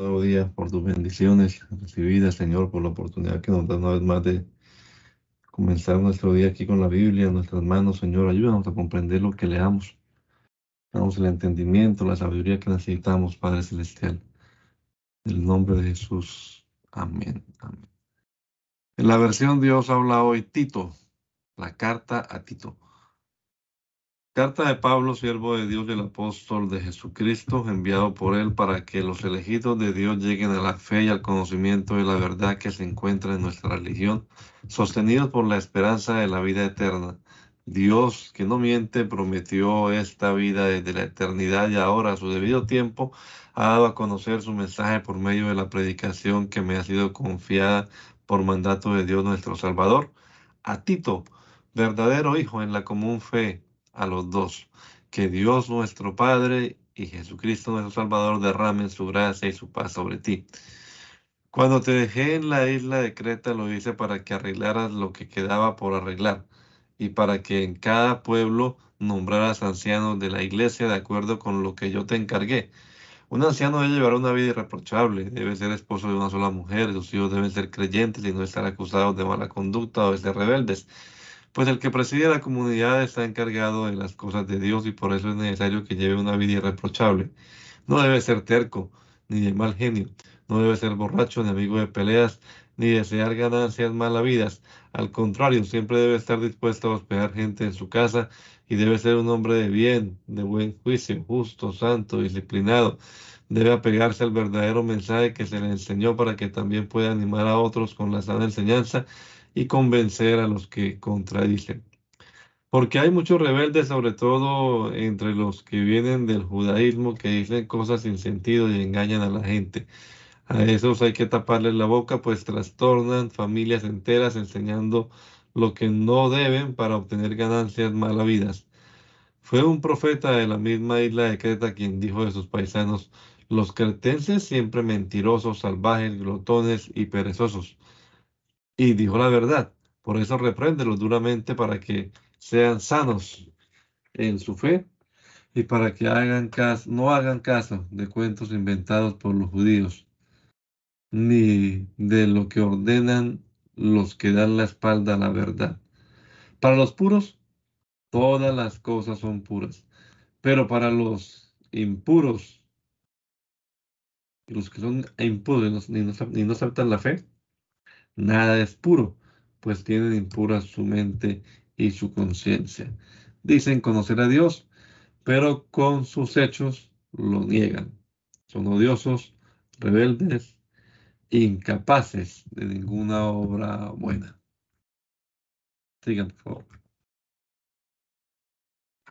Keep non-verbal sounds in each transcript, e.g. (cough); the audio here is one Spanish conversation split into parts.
nuevo día, por tus bendiciones recibidas, Señor, por la oportunidad que nos da una vez más de comenzar nuestro día aquí con la Biblia en nuestras manos, Señor. Ayúdanos a comprender lo que leamos. Damos el entendimiento, la sabiduría que necesitamos, Padre Celestial. En el nombre de Jesús. Amén. En la versión Dios habla hoy Tito, la carta a Tito. Carta de Pablo, siervo de Dios y apóstol de Jesucristo, enviado por él para que los elegidos de Dios lleguen a la fe y al conocimiento de la verdad que se encuentra en nuestra religión, sostenidos por la esperanza de la vida eterna. Dios, que no miente, prometió esta vida desde la eternidad y ahora a su debido tiempo ha dado a conocer su mensaje por medio de la predicación que me ha sido confiada por mandato de Dios nuestro Salvador. A Tito, verdadero hijo en la común fe a los dos. Que Dios nuestro Padre y Jesucristo nuestro Salvador derramen su gracia y su paz sobre ti. Cuando te dejé en la isla de Creta lo hice para que arreglaras lo que quedaba por arreglar y para que en cada pueblo nombraras ancianos de la iglesia de acuerdo con lo que yo te encargué. Un anciano debe llevar una vida irreprochable, debe ser esposo de una sola mujer, sus hijos deben ser creyentes y no estar acusados de mala conducta o de ser rebeldes pues el que preside la comunidad está encargado de las cosas de Dios y por eso es necesario que lleve una vida irreprochable. No debe ser terco, ni de mal genio, no debe ser borracho, ni amigo de peleas, ni desear ganancias malavidas. Al contrario, siempre debe estar dispuesto a hospedar gente en su casa y debe ser un hombre de bien, de buen juicio, justo, santo, disciplinado. Debe apegarse al verdadero mensaje que se le enseñó para que también pueda animar a otros con la sana enseñanza y convencer a los que contradicen. Porque hay muchos rebeldes, sobre todo entre los que vienen del judaísmo, que dicen cosas sin sentido y engañan a la gente. A esos hay que taparles la boca, pues trastornan familias enteras enseñando lo que no deben para obtener ganancias malavidas. Fue un profeta de la misma isla de Creta quien dijo de sus paisanos, los cretenses siempre mentirosos, salvajes, glotones y perezosos y dijo la verdad. Por eso repréndelos duramente para que sean sanos en su fe y para que hagan caso, no hagan caso de cuentos inventados por los judíos, ni de lo que ordenan los que dan la espalda a la verdad. Para los puros, todas las cosas son puras, pero para los impuros, los que son impuros y no, ni no aceptan la fe, Nada es puro, pues tienen impura su mente y su conciencia. Dicen conocer a Dios, pero con sus hechos lo niegan. Son odiosos, rebeldes, incapaces de ninguna obra buena. Sigan, por favor.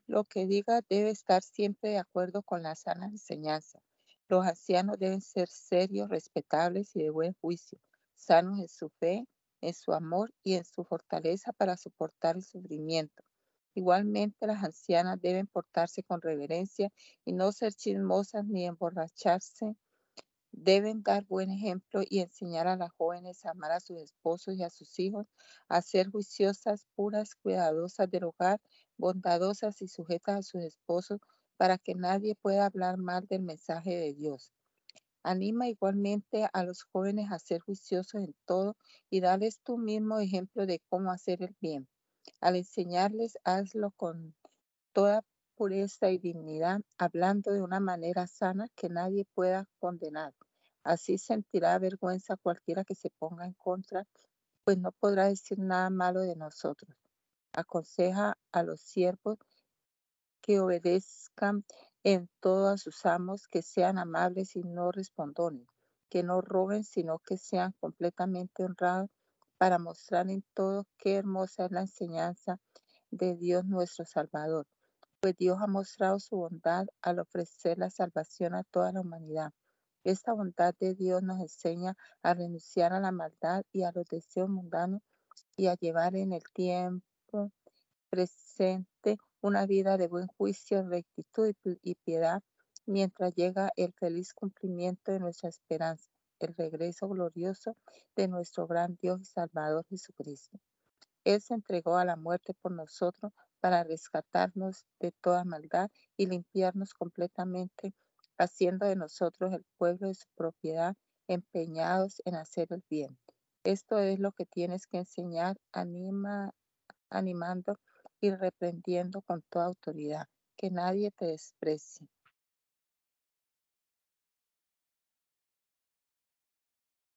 Lo que diga debe estar siempre de acuerdo con la sana enseñanza. Los ancianos deben ser serios, respetables y de buen juicio sanos en su fe, en su amor y en su fortaleza para soportar el sufrimiento. Igualmente, las ancianas deben portarse con reverencia y no ser chismosas ni emborracharse. Deben dar buen ejemplo y enseñar a las jóvenes a amar a sus esposos y a sus hijos, a ser juiciosas, puras, cuidadosas del hogar, bondadosas y sujetas a sus esposos, para que nadie pueda hablar mal del mensaje de Dios. Anima igualmente a los jóvenes a ser juiciosos en todo y darles tu mismo ejemplo de cómo hacer el bien. Al enseñarles, hazlo con toda pureza y dignidad, hablando de una manera sana que nadie pueda condenar. Así sentirá vergüenza cualquiera que se ponga en contra, pues no podrá decir nada malo de nosotros. Aconseja a los siervos que obedezcan en todos sus amos, que sean amables y no respondones, que no roben, sino que sean completamente honrados para mostrar en todo qué hermosa es la enseñanza de Dios nuestro Salvador. Pues Dios ha mostrado su bondad al ofrecer la salvación a toda la humanidad. Esta bondad de Dios nos enseña a renunciar a la maldad y a los deseos mundanos y a llevar en el tiempo presente una vida de buen juicio, rectitud y piedad, mientras llega el feliz cumplimiento de nuestra esperanza, el regreso glorioso de nuestro gran Dios y Salvador Jesucristo. Él se entregó a la muerte por nosotros para rescatarnos de toda maldad y limpiarnos completamente haciendo de nosotros el pueblo de su propiedad, empeñados en hacer el bien. Esto es lo que tienes que enseñar, anima, animando y reprendiendo con toda autoridad, que nadie te desprecie.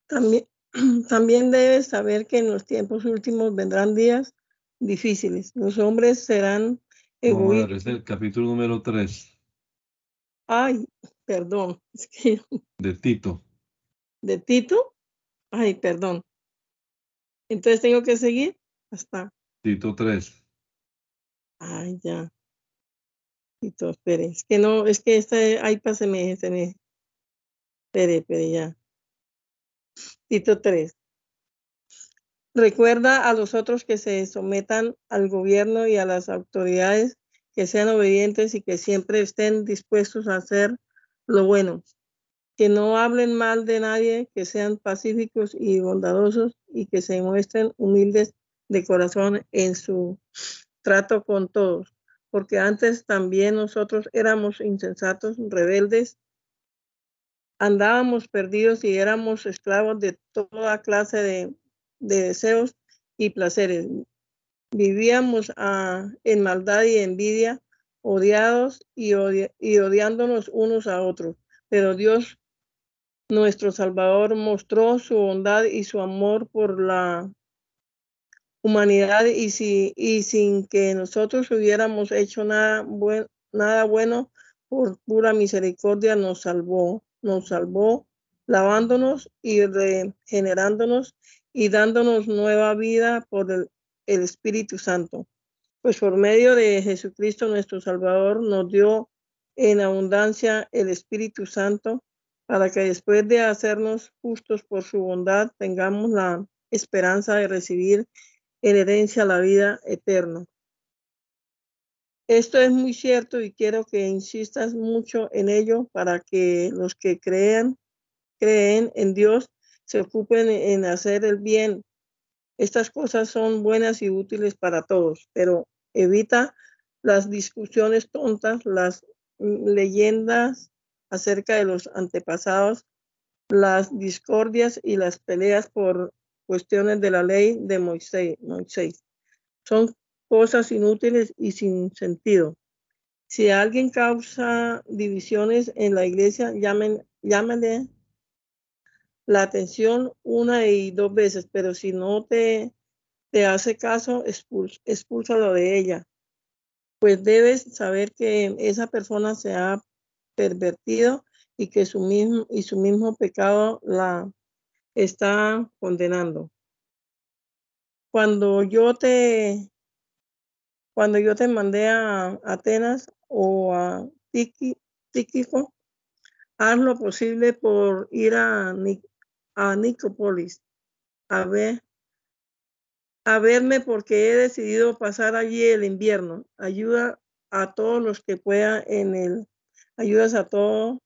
También, (clears throat) también debes saber que en los tiempos últimos vendrán días difíciles. Los hombres serán egoístas. es el capítulo número 3 Ay, perdón. (laughs) Es que de Tito. de Tito. Ay, perdón. Entonces tengo que seguir hasta. Tito 3. Ay, ya. Tito, espere. Es que no, es que esta, páseme, se me. Espere, espere, ya. Tito 3. Recuerda a los otros que se sometan al gobierno y a las autoridades, que sean obedientes y que siempre estén dispuestos a hacer lo bueno. Que no hablen mal de nadie, que sean pacíficos y bondadosos y que se muestren humildes de corazón en su trato con todos. Porque antes también nosotros éramos insensatos, rebeldes, andábamos perdidos y éramos esclavos de toda clase de, de deseos y placeres. Vivíamos ah, en maldad y envidia, odiados y, odi- y odiándonos unos a otros. Pero Dios, nuestro Salvador, mostró su bondad y su amor por la humanidad y, si, y sin que nosotros hubiéramos hecho nada, buen, nada bueno, por pura misericordia nos salvó, nos salvó, lavándonos y regenerándonos y dándonos nueva vida por el, el Espíritu Santo. Pues por medio de Jesucristo nuestro Salvador nos dio en abundancia el Espíritu Santo para que después de hacernos justos por su bondad tengamos la esperanza de recibir en herencia la vida eterna. Esto es muy cierto y quiero que insistas mucho en ello para que los que crean, creen en Dios se ocupen en hacer el bien. Estas cosas son buenas y útiles para todos, pero evita las discusiones tontas, las leyendas acerca de los antepasados, las discordias y las peleas por cuestiones de la ley de Moisés. Moisés. Son cosas inútiles y sin sentido. Si alguien causa divisiones en la iglesia, llamen, llámenle la atención una y dos veces, pero si no te, te hace caso, expul, expúlsalo de ella. Pues debes saber que esa persona se ha pervertido y que su mismo, y su mismo pecado la está condenando. Cuando yo te cuando yo te mandé a Atenas o a Tiki- Tíquico, haz lo posible por ir a, a Nicópolis a ver a verme porque he decidido pasar allí el invierno. Ayuda a todos los que pueda en el ayudas a todo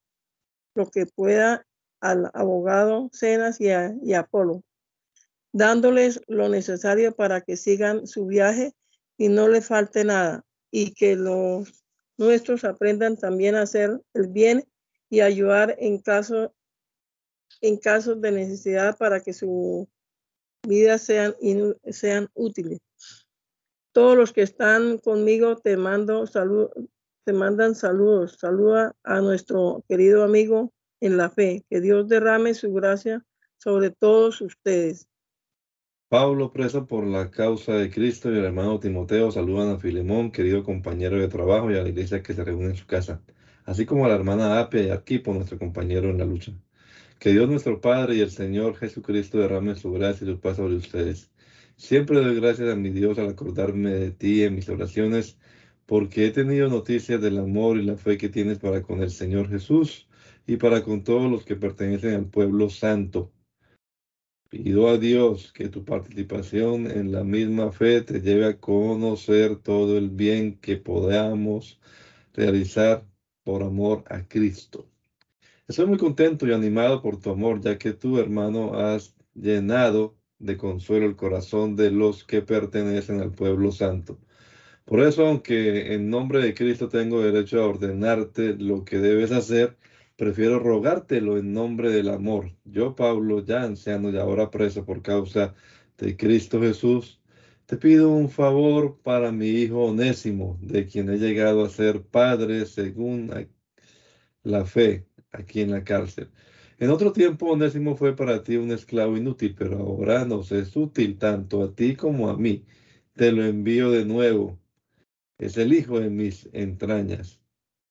lo que pueda al abogado Cenas y a, y Apolo, dándoles lo necesario para que sigan su viaje y no le falte nada, y que los nuestros aprendan también a hacer el bien y ayudar en caso en casos de necesidad para que su vida sean, sean útiles. Todos los que están conmigo te mando salud, te mandan saludos. Saluda a nuestro querido amigo en la fe. Que Dios derrame su gracia sobre todos ustedes. Pablo, preso por la causa de Cristo, y el hermano Timoteo saludan a Filemón, querido compañero de trabajo, y a la iglesia que se reúne en su casa, así como a la hermana Apia y Arquipo, nuestro compañero en la lucha. Que Dios nuestro Padre y el Señor Jesucristo derramen su gracia y su paz sobre ustedes. Siempre doy gracias a mi Dios al acordarme de ti en mis oraciones, porque he tenido noticias del amor y la fe que tienes para con el Señor Jesús y para con todos los que pertenecen al pueblo santo. Pido a Dios que tu participación en la misma fe te lleve a conocer todo el bien que podamos realizar por amor a Cristo. Estoy muy contento y animado por tu amor, ya que tú, hermano, has llenado de consuelo el corazón de los que pertenecen al pueblo santo. Por eso, aunque en nombre de Cristo tengo derecho a ordenarte lo que debes hacer, prefiero rogártelo en nombre del amor. Yo, Pablo, ya anciano y ahora preso por causa de Cristo Jesús, te pido un favor para mi hijo Onésimo, de quien he llegado a ser padre según la fe aquí en la cárcel. En otro tiempo, Onésimo fue para ti un esclavo inútil, pero ahora nos es útil tanto a ti como a mí. Te lo envío de nuevo. Es el hijo de mis entrañas.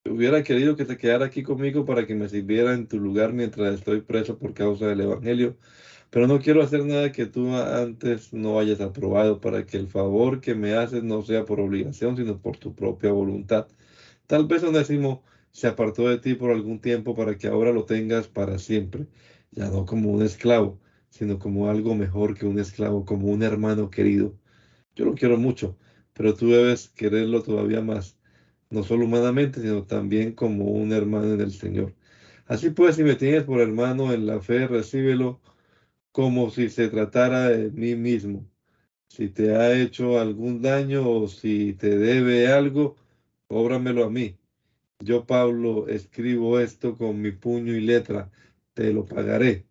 Hubiera querido que te quedara aquí conmigo para que me sirviera en tu lugar mientras estoy preso por causa del Evangelio, pero no quiero hacer nada que tú antes no hayas aprobado para que el favor que me haces no sea por obligación, sino por tu propia voluntad. Tal vez Onésimo se apartó de ti por algún tiempo para que ahora lo tengas para siempre, ya no como un esclavo, sino como algo mejor que un esclavo, como un hermano querido. Yo lo quiero mucho, pero tú debes quererlo todavía más no solo humanamente, sino también como un hermano en el Señor. Así pues, si me tienes por hermano en la fe, recíbelo como si se tratara de mí mismo. Si te ha hecho algún daño o si te debe algo, cóbramelo a mí. Yo, Pablo, escribo esto con mi puño y letra, te lo pagaré.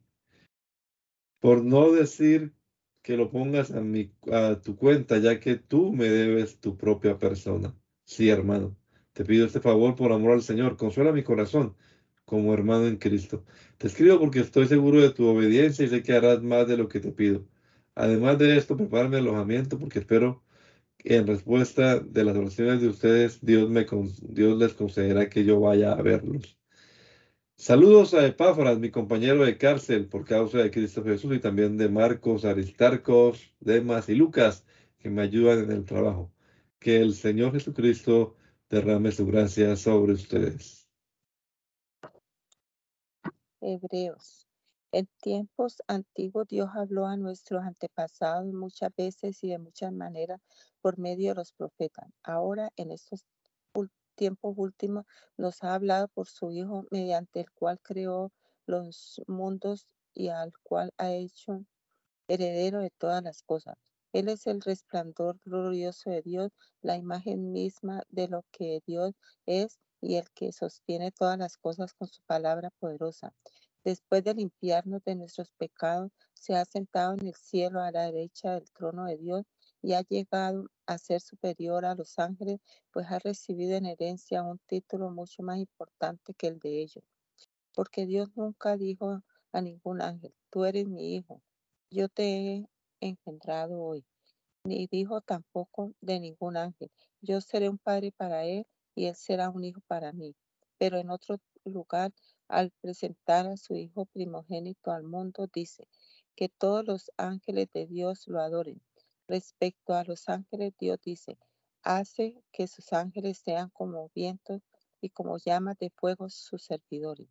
Por no decir que lo pongas a, mi, a tu cuenta, ya que tú me debes tu propia persona. Sí, hermano. Te pido este favor por amor al Señor. Consuela mi corazón como hermano en Cristo. Te escribo porque estoy seguro de tu obediencia y sé que harás más de lo que te pido. Además de esto, prepárame alojamiento porque espero que en respuesta de las oraciones de ustedes, Dios, me, Dios les concederá que yo vaya a verlos. Saludos a Epáfras, mi compañero de cárcel por causa de Cristo Jesús y también de Marcos, Aristarcos, Demas y Lucas, que me ayudan en el trabajo. Que el Señor Jesucristo derrame su gracia sobre ustedes. Hebreos. En tiempos antiguos Dios habló a nuestros antepasados muchas veces y de muchas maneras por medio de los profetas. Ahora, en estos tiempos últimos, nos ha hablado por su Hijo, mediante el cual creó los mundos y al cual ha hecho heredero de todas las cosas él es el resplandor glorioso de Dios, la imagen misma de lo que Dios es y el que sostiene todas las cosas con su palabra poderosa. Después de limpiarnos de nuestros pecados, se ha sentado en el cielo a la derecha del trono de Dios y ha llegado a ser superior a los ángeles, pues ha recibido en herencia un título mucho más importante que el de ellos. Porque Dios nunca dijo a ningún ángel, tú eres mi hijo, yo te he engendrado hoy, ni dijo tampoco de ningún ángel, yo seré un padre para él y él será un hijo para mí. Pero en otro lugar, al presentar a su hijo primogénito al mundo, dice que todos los ángeles de Dios lo adoren. Respecto a los ángeles, Dios dice, hace que sus ángeles sean como vientos y como llamas de fuego sus servidores.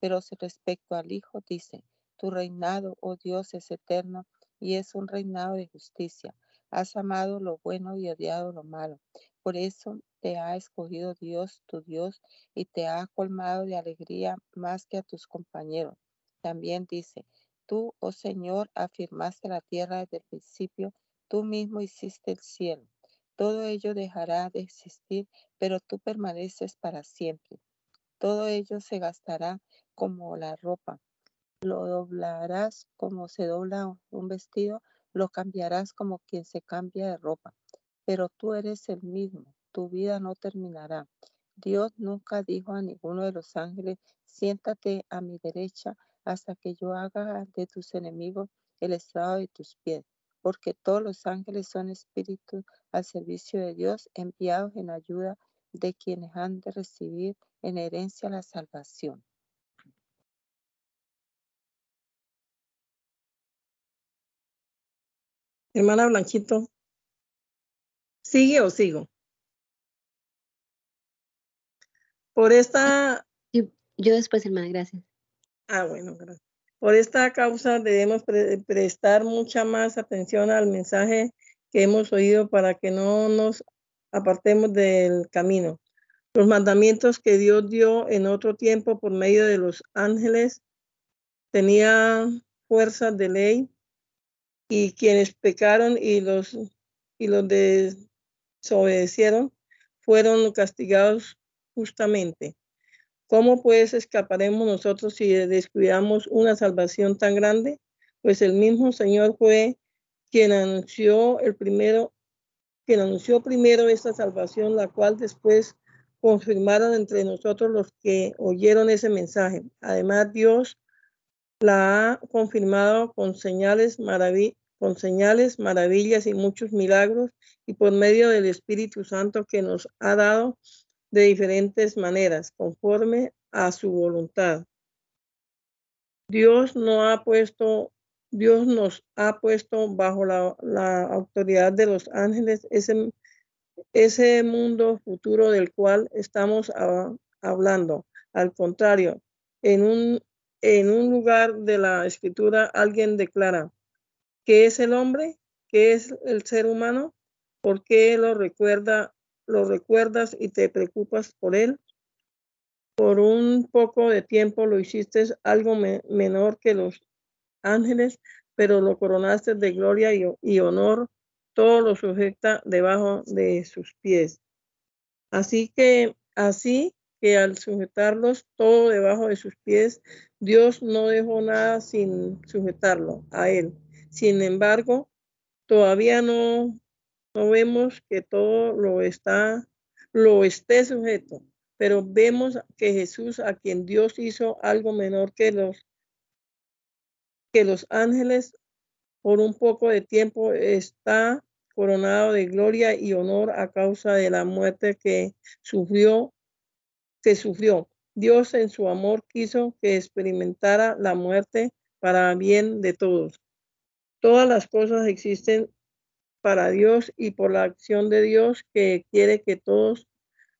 Pero respecto al Hijo, dice, tu reinado, oh Dios, es eterno y es un reinado de justicia. Has amado lo bueno y odiado lo malo. Por eso te ha escogido Dios, tu Dios, y te ha colmado de alegría más que a tus compañeros. También dice, tú, oh Señor, afirmaste la tierra desde el principio, tú mismo hiciste el cielo. Todo ello dejará de existir, pero tú permaneces para siempre. Todo ello se gastará como la ropa lo doblarás como se dobla un vestido, lo cambiarás como quien se cambia de ropa. Pero tú eres el mismo, tu vida no terminará. Dios nunca dijo a ninguno de los ángeles, siéntate a mi derecha hasta que yo haga de tus enemigos el estrado de tus pies, porque todos los ángeles son espíritus al servicio de Dios, enviados en ayuda de quienes han de recibir en herencia la salvación. Hermana Blanquito, ¿sigue o sigo? Por esta... Yo, después, hermana, gracias. Ah, bueno, gracias. Por esta causa debemos prestar mucha más atención al mensaje que hemos oído para que no nos apartemos del camino. Los mandamientos que Dios dio en otro tiempo por medio de los ángeles tenían fuerza de ley y quienes pecaron y los, y los desobedecieron fueron castigados justamente. ¿Cómo pues escaparemos nosotros si descuidamos una salvación tan grande? Pues el mismo Señor fue quien anunció el primero, quien anunció primero esta salvación, la cual después confirmaron entre nosotros los que oyeron ese mensaje. Además, Dios la ha confirmado con señales, con señales, maravillas y muchos milagros y por medio del Espíritu Santo que nos ha dado de diferentes maneras, conforme a su voluntad. Dios no ha puesto, Dios nos ha puesto bajo la, autoridad de los ángeles ese, ese mundo futuro del cual estamos hablando. Al contrario, en un, en un lugar de la escritura alguien declara, ¿qué es el hombre? ¿Qué es el ser humano? ¿Por qué lo recuerda, lo recuerdas y te preocupas por él? Por un poco de tiempo lo hiciste algo menor que los ángeles, pero lo coronaste de gloria y, y honor todo lo sujeta debajo de sus pies. Así que, así que al sujetarlos todo debajo de sus pies, Dios no dejó nada sin sujetarlo a él. Sin embargo, todavía no, no vemos que todo lo está, lo esté sujeto, pero vemos que Jesús, a quien Dios hizo algo menor que los que los ángeles, por un poco de tiempo está coronado de gloria y honor a causa de la muerte que sufrió, que sufrió. Dios en su amor quiso que experimentara la muerte para bien de todos. Todas las cosas existen para Dios y por la acción de Dios que quiere que todos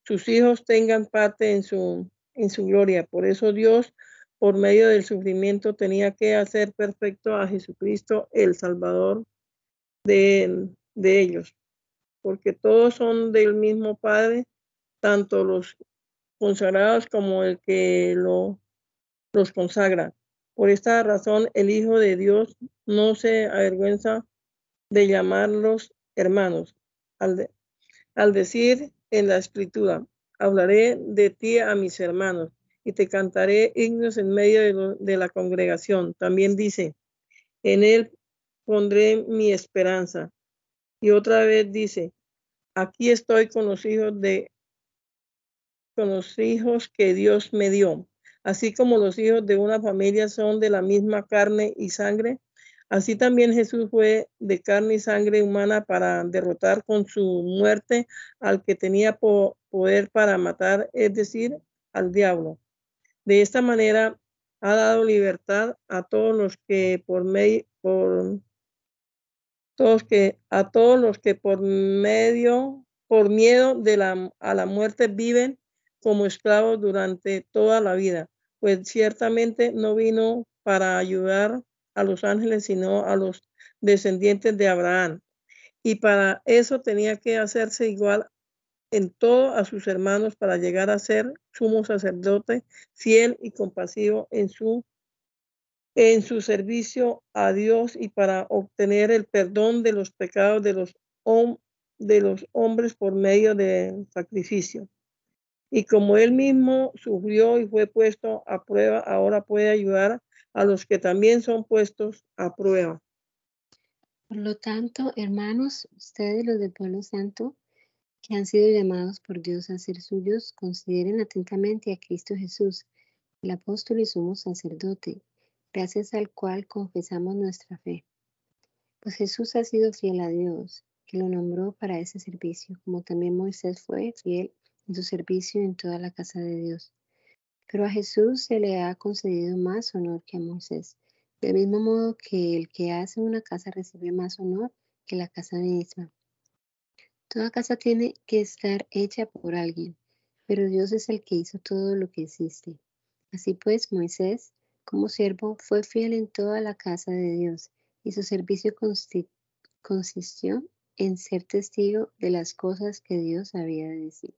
sus hijos tengan parte en su, en su gloria. Por eso Dios por medio del sufrimiento tenía que hacer perfecto a Jesucristo, el Salvador de, de ellos, porque todos son del mismo Padre, tanto los consagrados como el que lo, los consagra. Por esta razón, el Hijo de Dios no se avergüenza de llamarlos hermanos, al, decir en la escritura, hablaré de ti a mis hermanos y te cantaré himnos en medio de, la congregación. También dice, en él pondré mi esperanza. Y otra vez dice, aquí estoy con los hijos de con los hijos que Dios me dio. Así como los hijos de una familia son de la misma carne y sangre, así también Jesús fue de carne y sangre humana para derrotar con su muerte al que tenía poder para matar, es decir, al diablo. De esta manera ha dado libertad a todos los que por medio, por todos que, a todos los que por medio, por miedo de la, a la muerte viven como esclavos durante toda la vida, pues ciertamente no vino para ayudar a los ángeles, sino a los descendientes de Abraham. Y para eso tenía que hacerse igual en todo a sus hermanos para llegar a ser sumo sacerdote, fiel y compasivo en su, en su servicio a Dios y para obtener el perdón de los pecados de los, de los hombres por medio del sacrificio. Y como él mismo sufrió y fue puesto a prueba, ahora puede ayudar a los que también son puestos a prueba. Por lo tanto, hermanos, ustedes los del pueblo santo, que han sido llamados por Dios a ser suyos, consideren atentamente a Cristo Jesús, el apóstol y sumo sacerdote, gracias al cual confesamos nuestra fe. Pues Jesús ha sido fiel a Dios, que lo nombró para ese servicio, como también Moisés fue fiel en su servicio en toda la casa de Dios. Pero a Jesús se le ha concedido más honor que a Moisés, del mismo modo que el que hace una casa recibe más honor que la casa misma. Toda casa tiene que estar hecha por alguien, pero Dios es el que hizo todo lo que existe. Así pues, Moisés, como siervo, fue fiel en toda la casa de Dios y su servicio consistió en ser testigo de las cosas que Dios había de decir.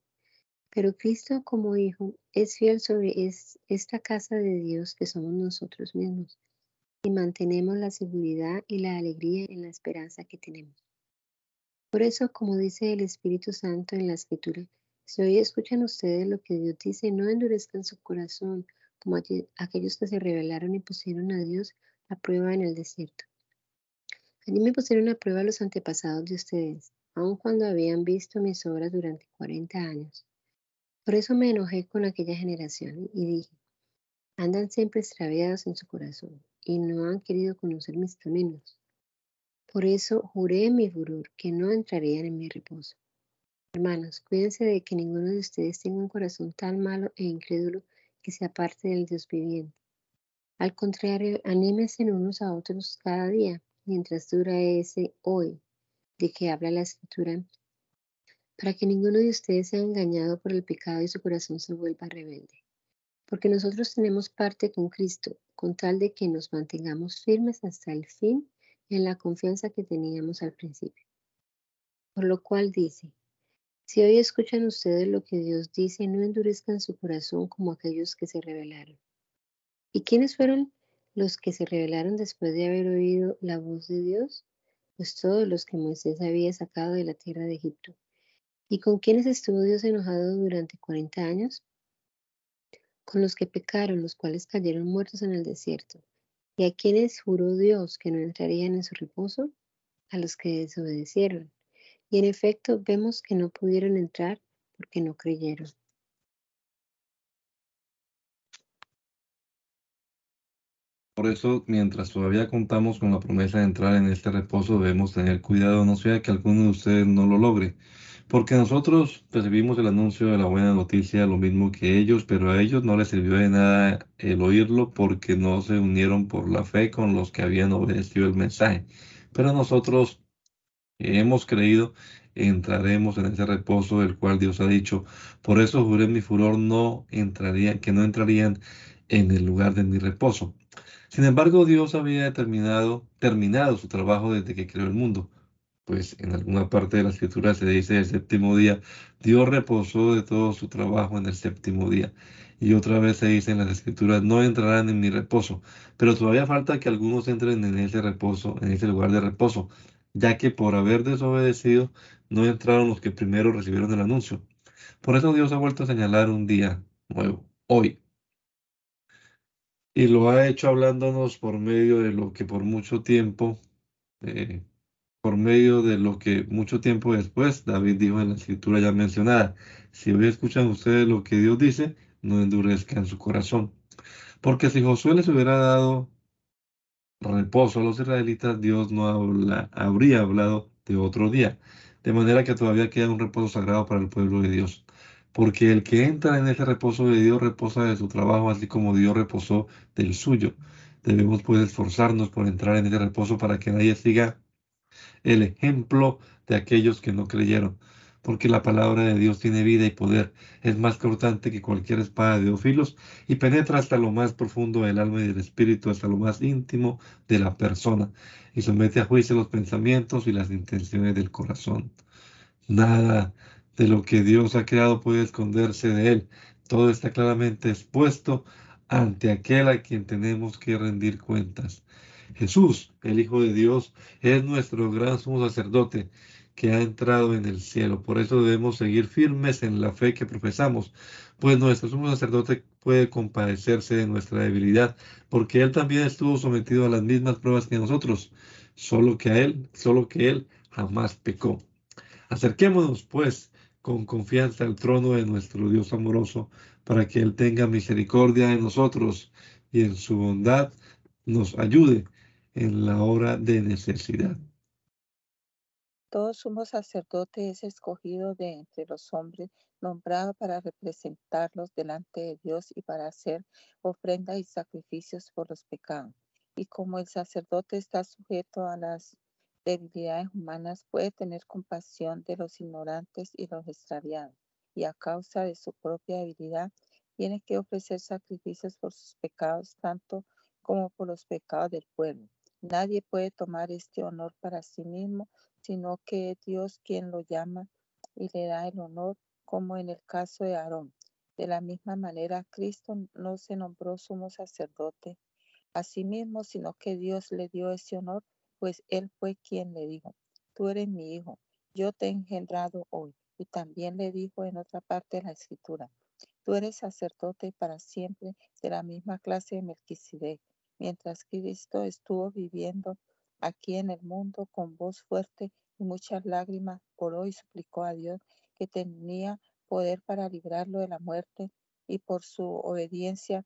Pero Cristo como Hijo es fiel sobre esta casa de Dios que somos nosotros mismos y mantenemos la seguridad y la alegría en la esperanza que tenemos. Por eso, como dice el Espíritu Santo en la Escritura, Si hoy escuchan ustedes lo que Dios dice, no endurezcan su corazón como aquellos que se rebelaron y pusieron a Dios a prueba en el desierto. Allí me pusieron a prueba los antepasados de ustedes, aun cuando habían visto mis obras durante 40 años. Por eso me enojé con aquella generación y dije, andan siempre extraviados en su corazón y no han querido conocer mis caminos. Por eso juré en mi furor que no entrarían en mi reposo. Hermanos, cuídense de que ninguno de ustedes tenga un corazón tan malo e incrédulo que se aparte del Dios viviente. Al contrario, anímense unos a otros cada día, mientras dura ese hoy de que habla la Escritura, para que ninguno de ustedes sea engañado por el pecado y su corazón se vuelva rebelde. Porque nosotros tenemos parte con Cristo, con tal de que nos mantengamos firmes hasta el fin en la confianza que teníamos al principio. Por lo cual dice, si hoy escuchan ustedes lo que Dios dice, no endurezcan su corazón como aquellos que se rebelaron. ¿Y quiénes fueron los que se rebelaron después de haber oído la voz de Dios? Pues todos los que Moisés había sacado de la tierra de Egipto. ¿Y con quiénes estuvo Dios enojado durante cuarenta años? Con los que pecaron, los cuales cayeron muertos en el desierto. ¿Y a quiénes juró Dios que no entrarían en su reposo? A los que desobedecieron. Y en efecto vemos que no pudieron entrar porque no creyeron. Por eso, mientras todavía contamos con la promesa de entrar en este reposo, debemos tener cuidado, no sea que alguno de ustedes no lo logre. Porque nosotros recibimos el anuncio de la buena noticia, lo mismo que ellos, pero a ellos no les sirvió de nada el oírlo porque no se unieron por la fe con los que habían obedecido el mensaje. Pero nosotros hemos creído, entraremos en ese reposo del cual Dios ha dicho. Por eso juré mi furor no entraría, que no entrarían en el lugar de mi reposo. Sin embargo, Dios había terminado su trabajo desde que creó el mundo. Pues en alguna parte de la escritura se dice el séptimo día, Dios reposó de todo su trabajo en el séptimo día. Y otra vez se dice en las escrituras, no entrarán en mi reposo. Pero todavía falta que algunos entren en ese reposo, en ese lugar de reposo ya que por haber desobedecido no entraron los que primero recibieron el anuncio. Por eso Dios ha vuelto a señalar un día nuevo, hoy. Y lo ha hecho hablándonos por medio de lo que por mucho tiempo, eh, por medio de lo que mucho tiempo después David dijo en la escritura ya mencionada. Si hoy escuchan ustedes lo que Dios dice, no endurezcan su corazón. Porque si Josué les hubiera dado reposo a los israelitas, Dios no habría hablado de otro día. De manera que todavía queda un reposo sagrado para el pueblo de Dios. Porque el que entra en ese reposo de Dios reposa de su trabajo, así como Dios reposó del suyo. Debemos pues esforzarnos por entrar en ese reposo para que nadie siga el ejemplo de aquellos que no creyeron porque la palabra de Dios tiene vida y poder, es más cortante que cualquier espada de ofilos y penetra hasta lo más profundo del alma y del espíritu, hasta lo más íntimo de la persona, y somete a juicio los pensamientos y las intenciones del corazón. Nada de lo que Dios ha creado puede esconderse de él. Todo está claramente expuesto ante aquel a quien tenemos que rendir cuentas. Jesús, el Hijo de Dios, es nuestro gran sumo sacerdote que ha entrado en el cielo. Por eso debemos seguir firmes en la fe que profesamos, pues nuestro sumo sacerdote puede compadecerse de nuestra debilidad, porque él también estuvo sometido a las mismas pruebas que nosotros, solo que a él, solo que él jamás pecó. Acerquémonos, pues, con confianza al trono de nuestro Dios amoroso, para que Él tenga misericordia de nosotros y en su bondad nos ayude en la hora de necesidad. Todo sumo sacerdote es escogido de entre los hombres, nombrado para representarlos delante de Dios y para hacer ofrendas y sacrificios por los pecados. Y como el sacerdote está sujeto a las debilidades humanas, puede tener compasión de los ignorantes y los extraviados. Y a causa de su propia debilidad, tiene que ofrecer sacrificios por sus pecados, tanto como por los pecados del pueblo. Nadie puede tomar este honor para sí mismo, sino que es Dios quien lo llama y le da el honor, como en el caso de Aarón. De la misma manera, Cristo no se nombró sumo sacerdote a sí mismo, sino que Dios le dio ese honor, pues Él fue quien le dijo, tú eres mi hijo, yo te he engendrado hoy. Y también le dijo en otra parte de la escritura, tú eres sacerdote para siempre de la misma clase de Melquisedec, mientras Cristo estuvo viviendo aquí en el mundo con voz fuerte y muchas lágrimas, oró y suplicó a Dios que tenía poder para librarlo de la muerte y por su obediencia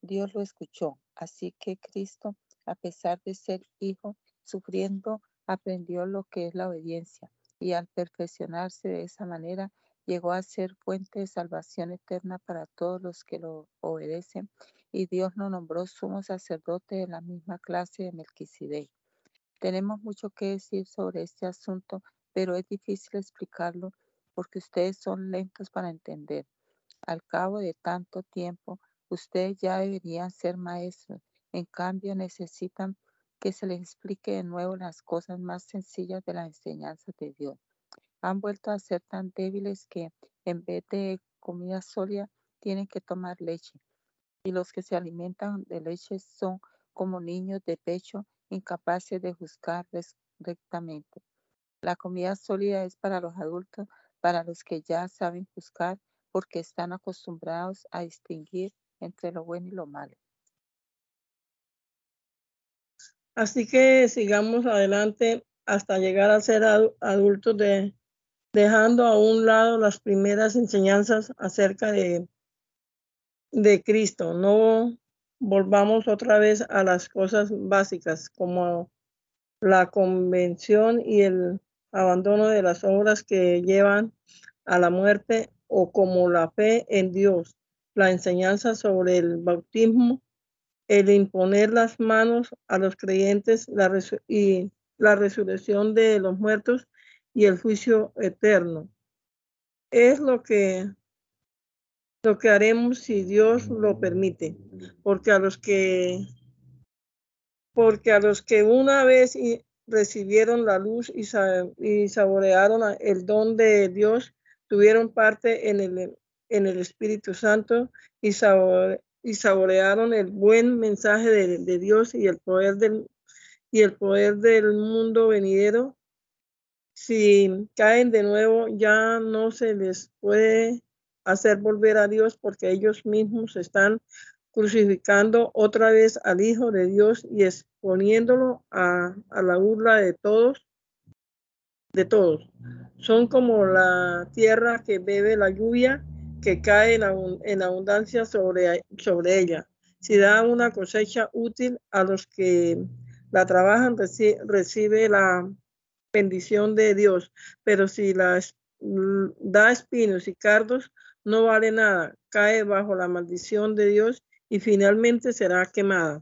Dios lo escuchó. Así que Cristo, a pesar de ser hijo, sufriendo, aprendió lo que es la obediencia y al perfeccionarse de esa manera llegó a ser fuente de salvación eterna para todos los que lo obedecen y Dios lo nombró sumo sacerdote de la misma clase de Melquisedec. Tenemos mucho que decir sobre este asunto, pero es difícil explicarlo porque ustedes son lentos para entender. Al cabo de tanto tiempo, ustedes ya deberían ser maestros. En cambio, necesitan que se les explique de nuevo las cosas más sencillas de la enseñanza de Dios. Han vuelto a ser tan débiles que en vez de comida sólida tienen que tomar leche. Y los que se alimentan de leche son como niños de pecho incapaces de juzgar rectamente. La comida sólida es para los adultos, para los que ya saben juzgar, porque están acostumbrados a distinguir entre lo bueno y lo malo. Así que sigamos adelante hasta llegar a ser adultos de, dejando a un lado las primeras enseñanzas acerca de, de Cristo. No volvamos otra vez a las cosas básicas como la convención y el abandono de las obras que llevan a la muerte o como la fe en Dios, la enseñanza sobre el bautismo, el imponer las manos a los creyentes la y la resurrección de los muertos y el juicio eterno. Es lo que lo que haremos si Dios lo permite, porque a los que porque a los que una vez recibieron la luz y, y saborearon el don de Dios, tuvieron parte en el, en el Espíritu Santo y, y saborearon el buen mensaje de, Dios y el poder del y el poder del mundo venidero. Si caen de nuevo, ya no se les puede hacer volver a Dios porque ellos mismos están crucificando otra vez al Hijo de Dios y exponiéndolo a, a la burla de todos, de todos. Son como la tierra que bebe la lluvia que cae en, abundancia sobre, sobre ella. Si da una cosecha útil a los que la trabajan, recibe la bendición de Dios. Pero si la da espinos y cardos, no vale nada, cae bajo la maldición de Dios y finalmente será quemada.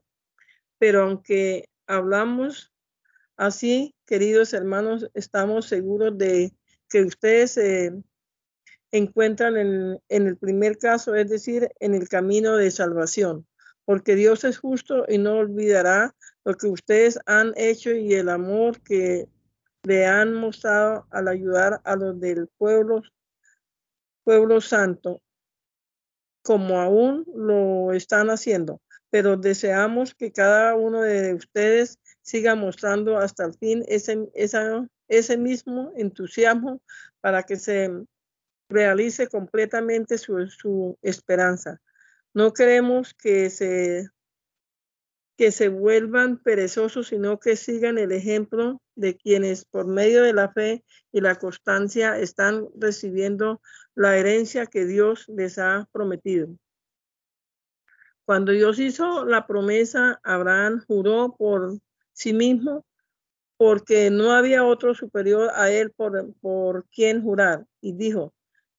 Pero aunque hablamos así, queridos hermanos, estamos seguros de que ustedes se encuentran en, en el primer caso, es decir, en el camino de salvación, porque Dios es justo y no olvidará lo que ustedes han hecho y el amor que le han mostrado al ayudar a los del pueblo pueblo santo, como aún lo están haciendo, pero deseamos que cada uno de ustedes siga mostrando hasta el fin ese, ese mismo entusiasmo para que se realice completamente su, su esperanza. No queremos que se que se vuelvan perezosos, sino que sigan el ejemplo de quienes por medio de la fe y la constancia están recibiendo la herencia que Dios les ha prometido. Cuando Dios hizo la promesa, Abraham juró por sí mismo porque no había otro superior a él por, por quien jurar. Y dijo,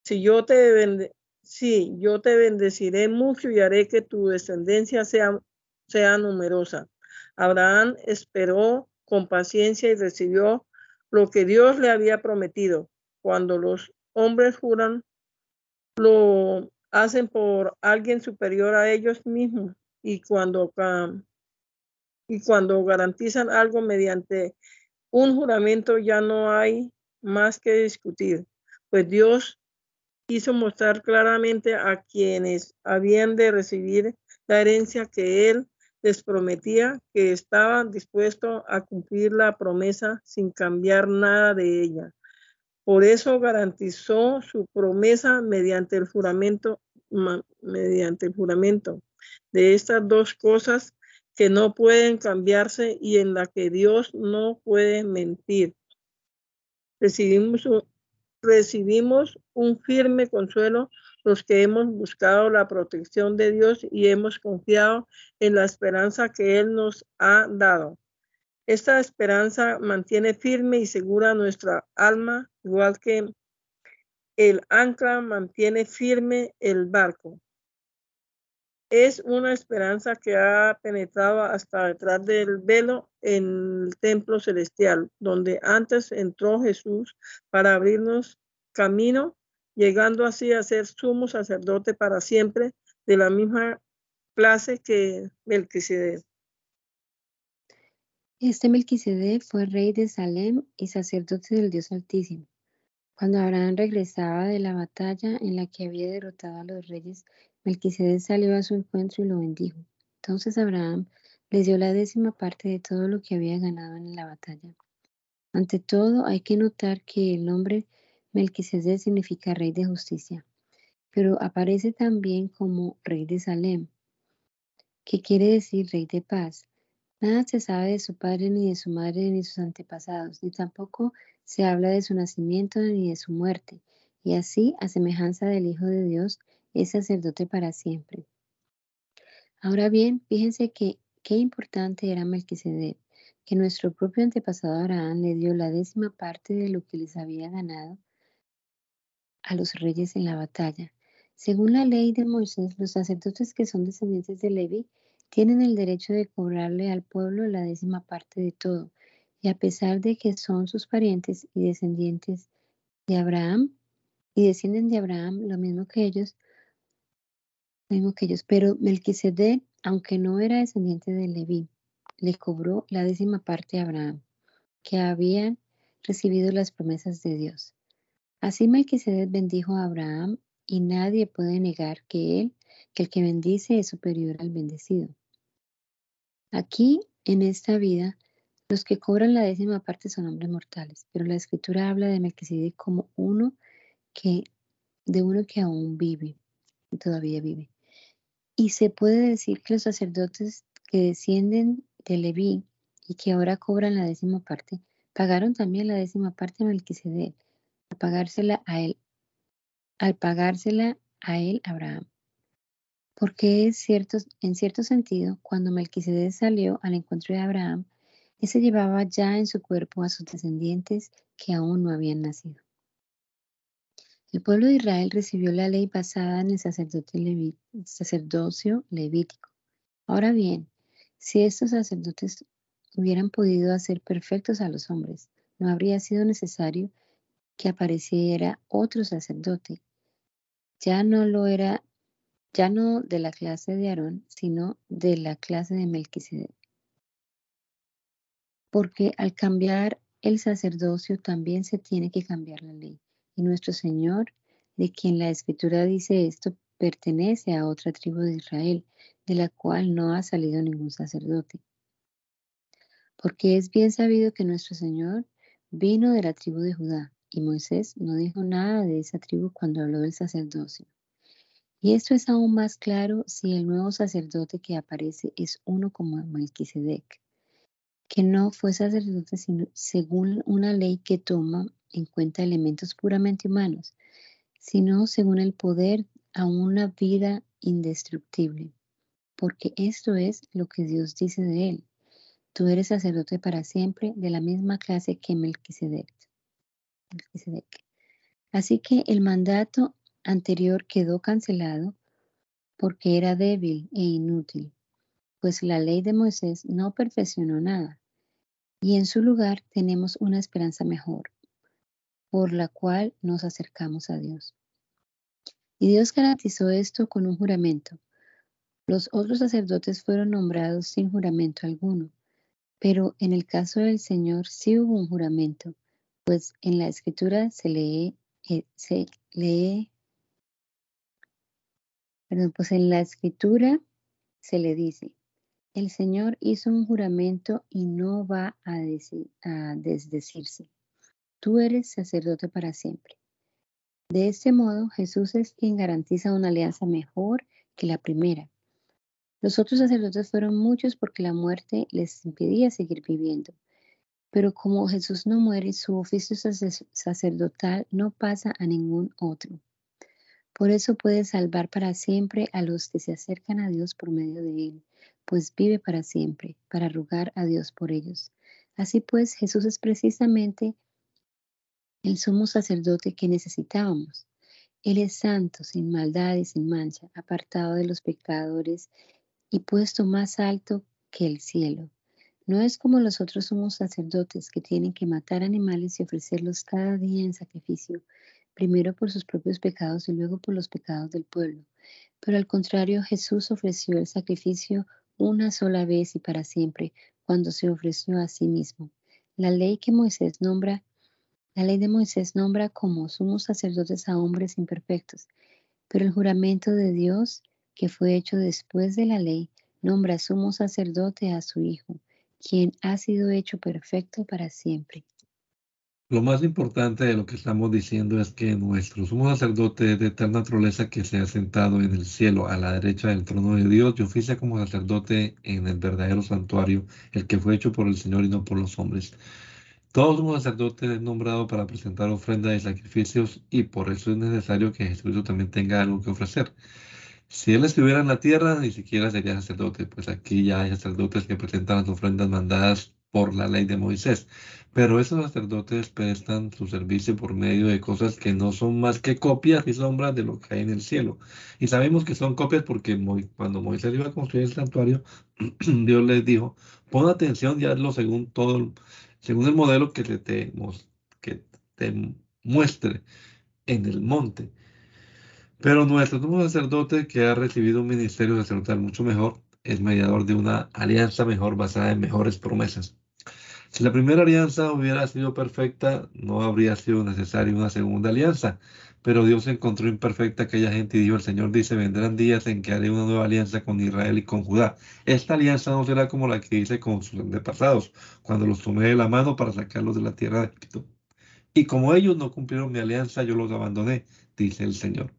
si yo te si yo te bendeciré mucho y haré que tu descendencia sea sea numerosa. Abraham esperó con paciencia y recibió lo que Dios le había prometido. Cuando los hombres juran, lo hacen por alguien superior a ellos mismos y cuando, y cuando garantizan algo mediante un juramento ya no hay más que discutir, pues Dios quiso mostrar claramente a quienes habían de recibir la herencia que Él les prometía que estaban dispuestos a cumplir la promesa sin cambiar nada de ella. Por eso garantizó su promesa mediante el juramento, mediante el juramento de estas dos cosas que no pueden cambiarse y en la que Dios no puede mentir. Recibimos, recibimos un firme consuelo los que hemos buscado la protección de Dios y hemos confiado en la esperanza que Él nos ha dado. Esta esperanza mantiene firme y segura nuestra alma, igual que el ancla mantiene firme el barco. Es una esperanza que ha penetrado hasta detrás del velo en el templo celestial, donde antes entró Jesús para abrirnos camino llegando así a ser sumo sacerdote para siempre de la misma clase que Melquisedec. Este Melquisedec fue rey de Salem y sacerdote del Dios Altísimo. Cuando Abraham regresaba de la batalla en la que había derrotado a los reyes, Melquisedec salió a su encuentro y lo bendijo. Entonces Abraham le dio la décima parte de todo lo que había ganado en la batalla. Ante todo, hay que notar que el nombre Melquisedec significa rey de justicia, pero aparece también como rey de Salem, que quiere decir rey de paz. Nada se sabe de su padre ni de su madre ni de sus antepasados, ni tampoco se habla de su nacimiento ni de su muerte, y así, a semejanza del Hijo de Dios, es sacerdote para siempre. Ahora bien, fíjense que qué importante era Melquisedec, que nuestro propio antepasado Abraham le dio la décima parte de lo que les había ganado a los reyes en la batalla. Según la ley de Moisés, los sacerdotes que son descendientes de Levi tienen el derecho de cobrarle al pueblo la décima parte de todo, y a pesar de que son sus parientes y descendientes de Abraham, y descienden de Abraham, lo mismo que ellos, lo que ellos, pero Melquisedec, aunque no era descendiente de Levi, le cobró la décima parte a Abraham, que habían recibido las promesas de Dios. Así Melquisedec bendijo a Abraham y nadie puede negar que él, que el que bendice es superior al bendecido. Aquí, en esta vida, los que cobran la décima parte son hombres mortales, pero la escritura habla de Melquisedec como uno que, de uno que aún vive, todavía vive. Y se puede decir que los sacerdotes que descienden de Leví y que ahora cobran la décima parte, pagaron también la décima parte a Melquisedec pagársela a él, al pagársela a él Abraham. Porque es cierto, en cierto sentido, cuando Melquisedec salió al encuentro de Abraham, ese llevaba ya en su cuerpo a sus descendientes que aún no habían nacido. El pueblo de Israel recibió la ley basada en el sacerdocio levítico. Ahora bien, si estos sacerdotes hubieran podido hacer perfectos a los hombres, no habría sido necesario que apareciera otro sacerdote. Ya no lo era, ya no de la clase de Aarón, sino de la clase de Melquisedec. Porque al cambiar el sacerdocio también se tiene que cambiar la ley. Y nuestro Señor, de quien la Escritura dice esto, pertenece a otra tribu de Israel, de la cual no ha salido ningún sacerdote. Porque es bien sabido que nuestro Señor vino de la tribu de Judá, y Moisés no dijo nada de esa tribu cuando habló del sacerdocio. Y esto es aún más claro si el nuevo sacerdote que aparece es uno como Melquisedec, que no fue sacerdote sino según una ley que toma en cuenta elementos puramente humanos, sino según el poder a una vida indestructible, porque esto es lo que Dios dice de él. Tú eres sacerdote para siempre de la misma clase que Melquisedec. Así que el mandato anterior quedó cancelado porque era débil e inútil, pues la ley de Moisés no perfeccionó nada, y en su lugar tenemos una esperanza mejor, por la cual nos acercamos a Dios. Y Dios garantizó esto con un juramento. Los otros sacerdotes fueron nombrados sin juramento alguno, pero en el caso del Señor sí hubo un juramento, pues en la escritura se lee, eh, se lee, perdón, pues en la escritura se le dice, el Señor hizo un juramento y no va a, a desdecirse. Tú eres sacerdote para siempre. De este modo, Jesús es quien garantiza una alianza mejor que la primera. Los otros sacerdotes fueron muchos porque la muerte les impedía seguir viviendo. Pero como Jesús no muere, su oficio sacerdotal no pasa a ningún otro. Por eso puede salvar para siempre a los que se acercan a Dios por medio de él, pues vive para siempre, para rogar a Dios por ellos. Así pues, Jesús es precisamente el sumo sacerdote que necesitábamos. Él es santo, sin maldad y sin mancha, apartado de los pecadores y puesto más alto que el cielo. No es como los otros sumos sacerdotes que tienen que matar animales y ofrecerlos cada día en sacrificio, primero por sus propios pecados y luego por los pecados del pueblo. Pero al contrario, Jesús ofreció el sacrificio una sola vez y para siempre, cuando se ofreció a sí mismo. La ley que Moisés nombra la ley de Moisés nombra como sumos sacerdotes a hombres imperfectos, pero el juramento de Dios, que fue hecho después de la ley, nombra sumo sacerdote a su Hijo, quien ha sido hecho perfecto para siempre. Lo más importante de lo que estamos diciendo es que nuestro sumo sacerdote de tal naturaleza que se ha sentado en el cielo a la derecha del trono de Dios y oficia como sacerdote en el verdadero santuario, el que fue hecho por el Señor y no por los hombres. Todo sumo sacerdote es nombrado para presentar ofrendas y sacrificios y por eso es necesario que Jesucristo también tenga algo que ofrecer. Si él estuviera en la tierra, ni siquiera sería sacerdote, pues aquí ya hay sacerdotes que presentan las ofrendas mandadas por la ley de Moisés. Pero esos sacerdotes prestan su servicio por medio de cosas que no son más que copias y sombras de lo que hay en el cielo. Y sabemos que son copias porque cuando Moisés iba a construir el santuario, (clears throat) Dios les dijo, pon atención y hazlo según todo según el modelo que te, que te muestre en el monte. Pero nuestro nuevo sacerdote, que ha recibido un ministerio sacerdotal mucho mejor, es mediador de una alianza mejor basada en mejores promesas. Si la primera alianza hubiera sido perfecta, no habría sido necesaria una segunda alianza, pero Dios encontró imperfecta aquella gente y dijo, el Señor dice, vendrán días en que haré una nueva alianza con Israel y con Judá. Esta alianza no será como la que hice con sus antepasados, cuando los tomé de la mano para sacarlos de la tierra de Egipto. Y como ellos no cumplieron mi alianza, yo los abandoné, dice el Señor.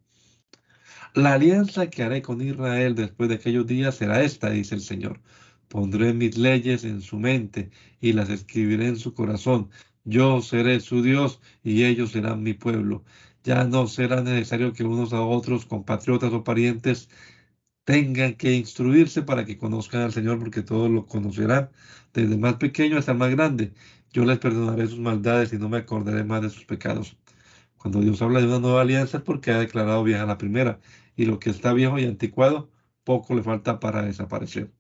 La alianza que haré con Israel después de aquellos días será esta, dice el Señor. Pondré mis leyes en su mente y las escribiré en su corazón. Yo seré su Dios y ellos serán mi pueblo ya no será necesario que unos a otros, compatriotas o parientes, tengan que instruirse para que conozcan al Señor, porque todos lo conocerán, desde el más pequeño hasta el más grande. Yo les perdonaré sus maldades y no me acordaré más de sus pecados. Cuando Dios habla de una nueva alianza es porque ha declarado vieja la primera, y lo que está viejo y anticuado, poco le falta para desaparecer.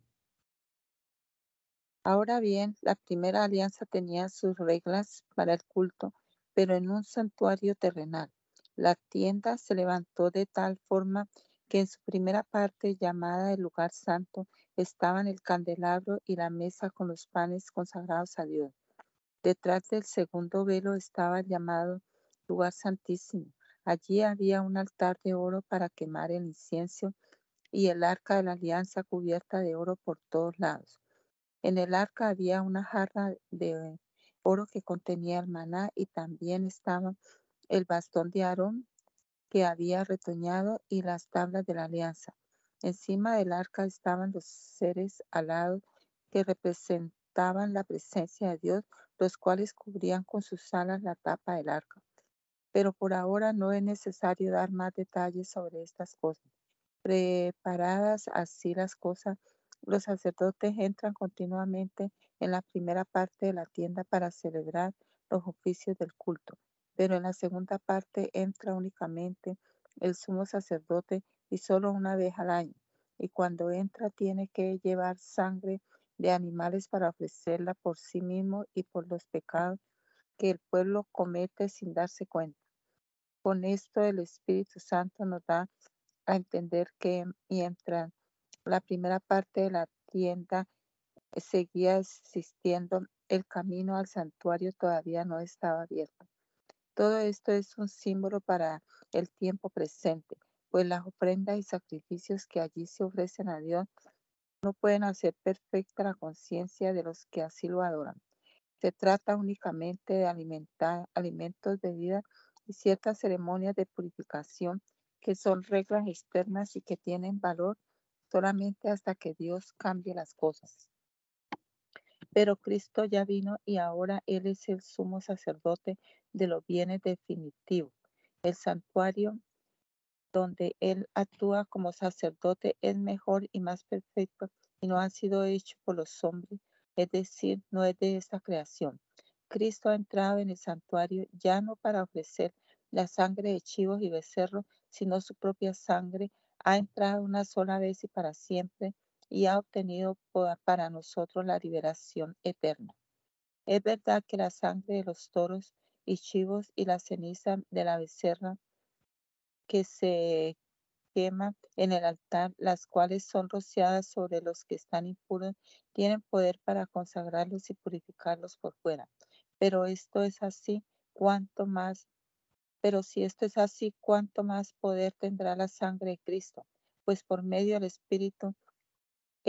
Ahora bien, la primera alianza tenía sus reglas para el culto, pero en un santuario terrenal. La tienda se levantó de tal forma que en su primera parte, llamada el lugar santo, estaban el candelabro y la mesa con los panes consagrados a Dios. Detrás del segundo velo estaba el llamado lugar santísimo. Allí había un altar de oro para quemar el incienso y el arca de la alianza cubierta de oro por todos lados. En el arca había una jarra de oro que contenía el maná y también estaban el bastón de Aarón que había retoñado y las tablas de la alianza. Encima del arca estaban los seres alados que representaban la presencia de Dios, los cuales cubrían con sus alas la tapa del arca. Pero por ahora no es necesario dar más detalles sobre estas cosas. Preparadas así las cosas, los sacerdotes entran continuamente en la primera parte de la tienda para celebrar los oficios del culto pero en la segunda parte entra únicamente el sumo sacerdote y solo una vez al año. Y cuando entra tiene que llevar sangre de animales para ofrecerla por sí mismo y por los pecados que el pueblo comete sin darse cuenta. Con esto el Espíritu Santo nos da a entender que mientras la primera parte de la tienda seguía existiendo, el camino al santuario todavía no estaba abierto. Todo esto es un símbolo para el tiempo presente, pues las ofrendas y sacrificios que allí se ofrecen a Dios no pueden hacer perfecta la conciencia de los que así lo adoran. Se trata únicamente de alimentar, alimentos, bebidas y ciertas ceremonias de purificación que son reglas externas y que tienen valor solamente hasta que Dios cambie las cosas. Pero Cristo ya vino y ahora Él es el sumo sacerdote de los bienes definitivos. El santuario donde Él actúa como sacerdote es mejor y más perfecto y no ha sido hecho por los hombres, es decir, no es de esta creación. Cristo ha entrado en el santuario ya no para ofrecer la sangre de chivos y becerros, sino su propia sangre. Ha entrado una sola vez y para siempre y ha obtenido para nosotros la liberación eterna. Es verdad que la sangre de los toros y chivos y la ceniza de la becerra que se quema en el altar, las cuales son rociadas sobre los que están impuros, tienen poder para consagrarlos y purificarlos por fuera. Pero esto es así, cuanto más, pero si esto es así, cuánto más poder tendrá la sangre de Cristo, pues por medio del Espíritu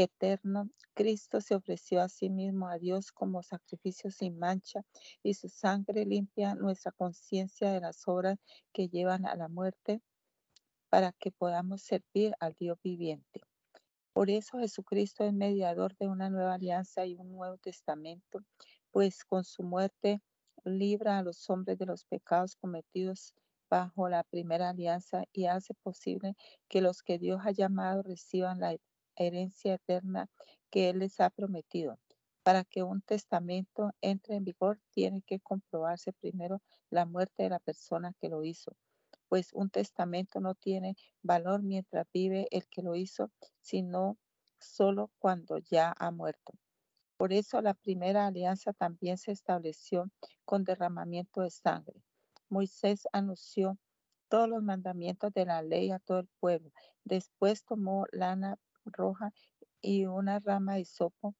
eterno, Cristo se ofreció a sí mismo a Dios como sacrificio sin mancha y su sangre limpia nuestra conciencia de las obras que llevan a la muerte para que podamos servir al Dios viviente. Por eso Jesucristo es mediador de una nueva alianza y un nuevo testamento, pues con su muerte libra a los hombres de los pecados cometidos bajo la primera alianza y hace posible que los que Dios ha llamado reciban la herencia eterna que Él les ha prometido. Para que un testamento entre en vigor, tiene que comprobarse primero la muerte de la persona que lo hizo, pues un testamento no tiene valor mientras vive el que lo hizo, sino solo cuando ya ha muerto. Por eso la primera alianza también se estableció con derramamiento de sangre. Moisés anunció todos los mandamientos de la ley a todo el pueblo. Después tomó lana roja y una rama de sopo,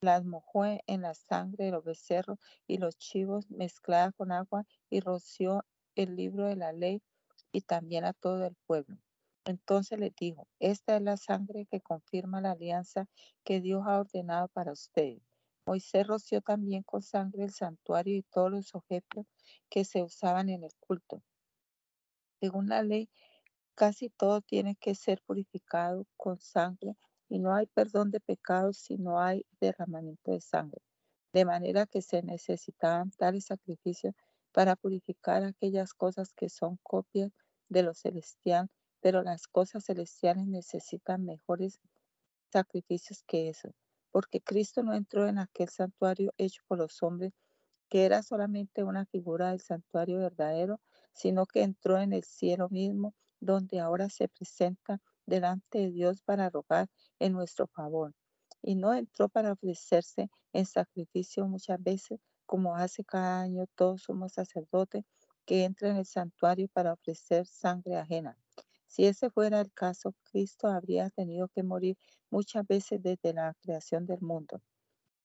las mojó en la sangre de los becerros y los chivos mezclada con agua y roció el libro de la ley y también a todo el pueblo. Entonces les dijo, esta es la sangre que confirma la alianza que Dios ha ordenado para ustedes. Moisés roció también con sangre el santuario y todos los objetos que se usaban en el culto. Según la ley, Casi todo tiene que ser purificado con sangre y no hay perdón de pecados si no hay derramamiento de sangre. De manera que se necesitaban tales sacrificios para purificar aquellas cosas que son copias de lo celestial, pero las cosas celestiales necesitan mejores sacrificios que eso, porque Cristo no entró en aquel santuario hecho por los hombres, que era solamente una figura del santuario verdadero, sino que entró en el cielo mismo donde ahora se presenta delante de Dios para rogar en nuestro favor. Y no entró para ofrecerse en sacrificio muchas veces, como hace cada año todo somos sacerdotes que entra en el santuario para ofrecer sangre ajena. Si ese fuera el caso, Cristo habría tenido que morir muchas veces desde la creación del mundo.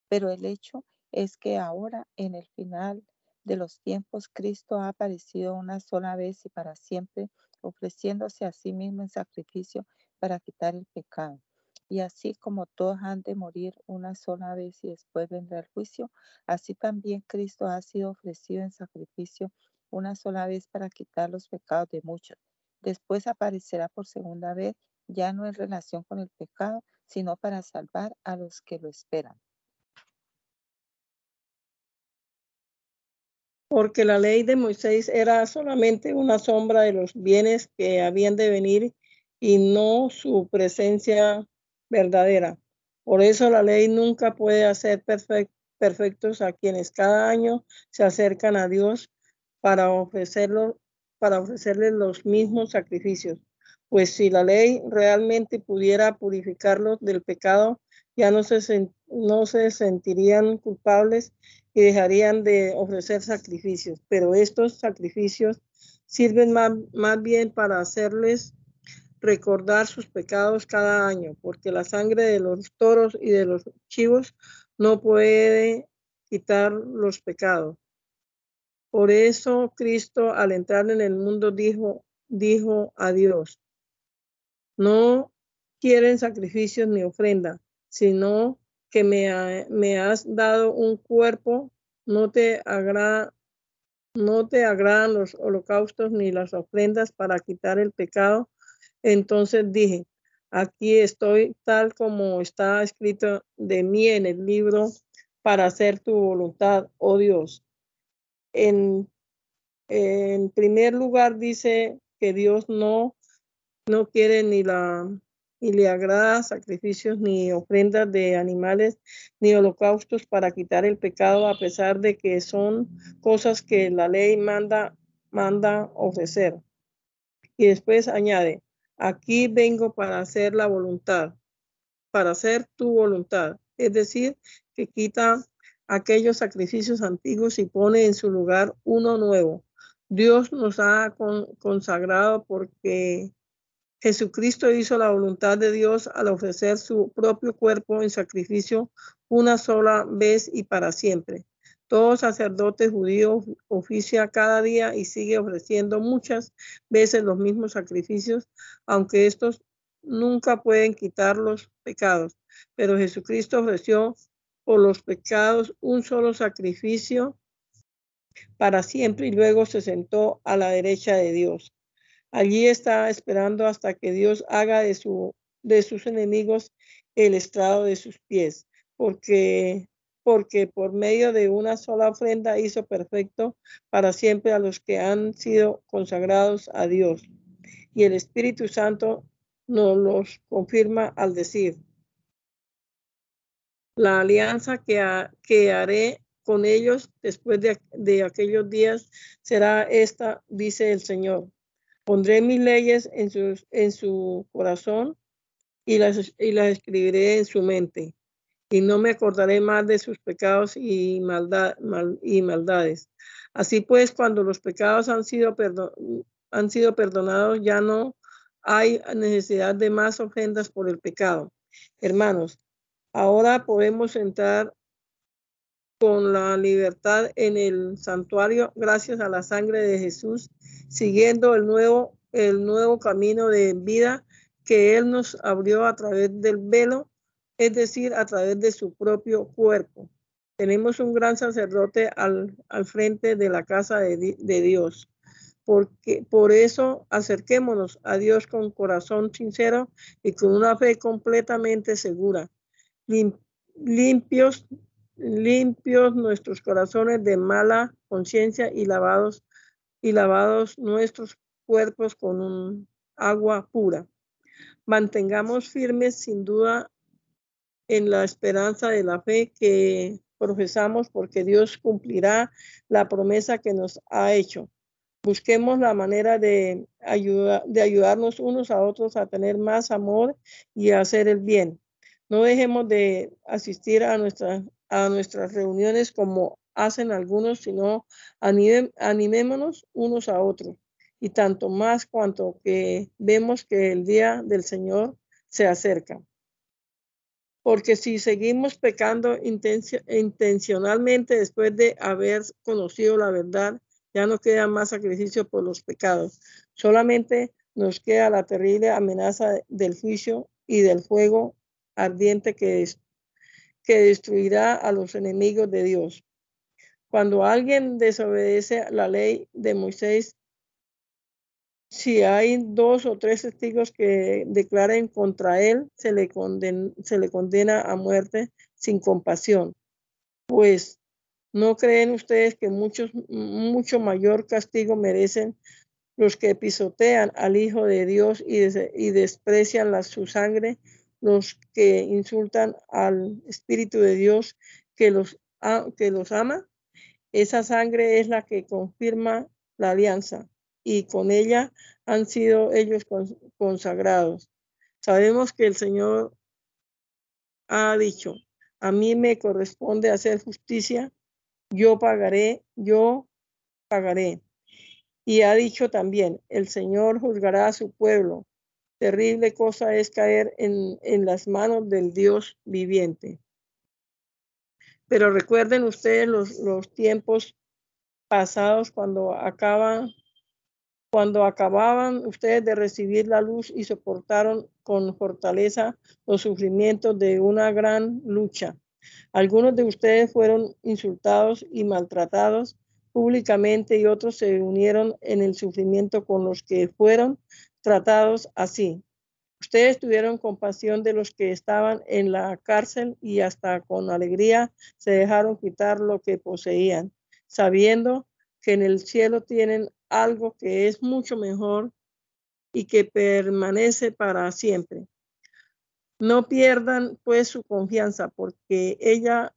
Pero el hecho es que ahora, en el final de los tiempos, Cristo ha aparecido una sola vez y para siempre ofreciéndose a sí mismo en sacrificio para quitar el pecado. Y así como todos han de morir una sola vez y después vendrá el juicio, así también Cristo ha sido ofrecido en sacrificio una sola vez para quitar los pecados de muchos. Después aparecerá por segunda vez, ya no en relación con el pecado, sino para salvar a los que lo esperan. Porque la ley de Moisés era solamente una sombra de los bienes que habían de venir y no su presencia verdadera. Por eso la ley nunca puede hacer perfectos a quienes cada año se acercan a Dios para ofrecerlo, ofrecerles los mismos sacrificios. Pues si la ley realmente pudiera purificarlos del pecado, ya no se sentirían culpables y dejarían de ofrecer sacrificios, pero estos sacrificios sirven más, bien para hacerles recordar sus pecados cada año, porque la sangre de los toros y de los chivos no puede quitar los pecados. Por eso Cristo al entrar en el mundo dijo, dijo a Dios, no quieren sacrificios ni ofrenda, sino que me, me has dado un cuerpo no te agrada no te agradan los holocaustos ni las ofrendas para quitar el pecado. Entonces dije, aquí estoy tal como está escrito de mí en el libro para hacer tu voluntad, oh Dios. En, en primer lugar dice que Dios no, no quiere ni la y le agrada sacrificios ni ofrendas de animales ni holocaustos para quitar el pecado a pesar de que son cosas que la ley manda manda ofrecer. Y después añade, aquí vengo para hacer la voluntad, para hacer tu voluntad, es decir, que quita aquellos sacrificios antiguos y pone en su lugar uno nuevo. Dios nos ha consagrado porque Jesucristo hizo la voluntad de Dios al ofrecer su propio cuerpo en sacrificio una sola vez y para siempre. Todo sacerdote judío oficia cada día y sigue ofreciendo muchas veces los mismos sacrificios, aunque estos nunca pueden quitar los pecados. Pero Jesucristo ofreció por los pecados un solo sacrificio para siempre y luego se sentó a la derecha de Dios. Allí está esperando hasta que Dios haga de, su, de sus enemigos el estrado de sus pies, porque, porque por medio de una sola ofrenda hizo perfecto para siempre a los que han sido consagrados a Dios. Y el Espíritu Santo nos los confirma al decir, la alianza que, que haré con ellos después de, de aquellos días será esta, dice el Señor Pondré mis leyes en su, corazón y las, escribiré en su mente. Y no me acordaré más de sus pecados y, maldad, y maldades. Así pues, cuando los pecados han sido, han sido perdonados, ya no hay necesidad de más ofrendas por el pecado. Hermanos, ahora podemos entrar con la libertad en el santuario gracias a la sangre de Jesús, siguiendo el nuevo, el nuevo camino de vida que Él nos abrió a través del velo, es decir, a través de su propio cuerpo. Tenemos un gran sacerdote al, al frente de la casa de, de Dios. Porque, por eso acerquémonos a Dios con corazón sincero y con una fe completamente segura, limpios limpios nuestros corazones de mala conciencia y lavados y lavados nuestros cuerpos con un agua pura. Mantengamos firmes sin duda en la esperanza de la fe que profesamos porque Dios cumplirá la promesa que nos ha hecho. Busquemos la manera de, de ayudarnos unos a otros a tener más amor y a hacer el bien. No dejemos de asistir a nuestras a nuestras reuniones como hacen algunos, sino animémonos unos a otros. Y tanto más cuanto que vemos que el día del Señor se acerca. Porque si seguimos pecando intencionalmente después de haber conocido la verdad, ya no queda más sacrificio por los pecados. Solamente nos queda la terrible amenaza del juicio y del fuego ardiente que es que destruirá a los enemigos de Dios. Cuando alguien desobedece la ley de Moisés, si hay dos o tres testigos que declaren contra él, se le, condena a muerte sin compasión. Pues, ¿no creen ustedes que muchos, mucho mayor castigo merecen los que pisotean al Hijo de Dios y, desprecian su sangre los que insultan al Espíritu de Dios que los, que los ama. Esa sangre es la que confirma la alianza y con ella han sido ellos consagrados. Sabemos que el Señor ha dicho, a mí me corresponde hacer justicia, yo pagaré, yo pagaré. Y ha dicho también, el Señor juzgará a su pueblo Terrible cosa es caer en, las manos del Dios viviente. Pero recuerden ustedes los, los tiempos pasados cuando acaban cuando acababan ustedes de recibir la luz y soportaron con fortaleza los sufrimientos de una gran lucha. Algunos de ustedes fueron insultados y maltratados públicamente y otros se unieron en el sufrimiento con los que fueron tratados así. Ustedes tuvieron compasión de los que estaban en la cárcel y hasta con alegría se dejaron quitar lo que poseían, sabiendo que en el cielo tienen algo que es mucho mejor y que permanece para siempre. No pierdan pues su confianza porque ella,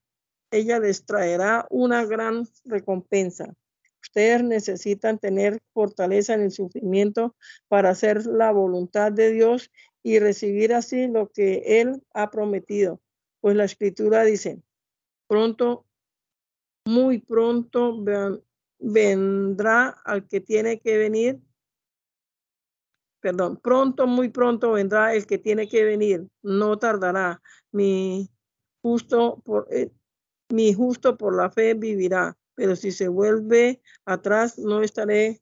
ella les traerá una gran recompensa. Necesitan tener fortaleza en el sufrimiento para hacer la voluntad de Dios y recibir así lo que Él ha prometido. Pues la escritura dice, pronto, muy pronto vendrá al que tiene que venir. Perdón, pronto, muy pronto vendrá el que tiene que venir. No tardará. Mi justo por, eh, mi justo por la fe vivirá. Pero si se vuelve atrás, no estaré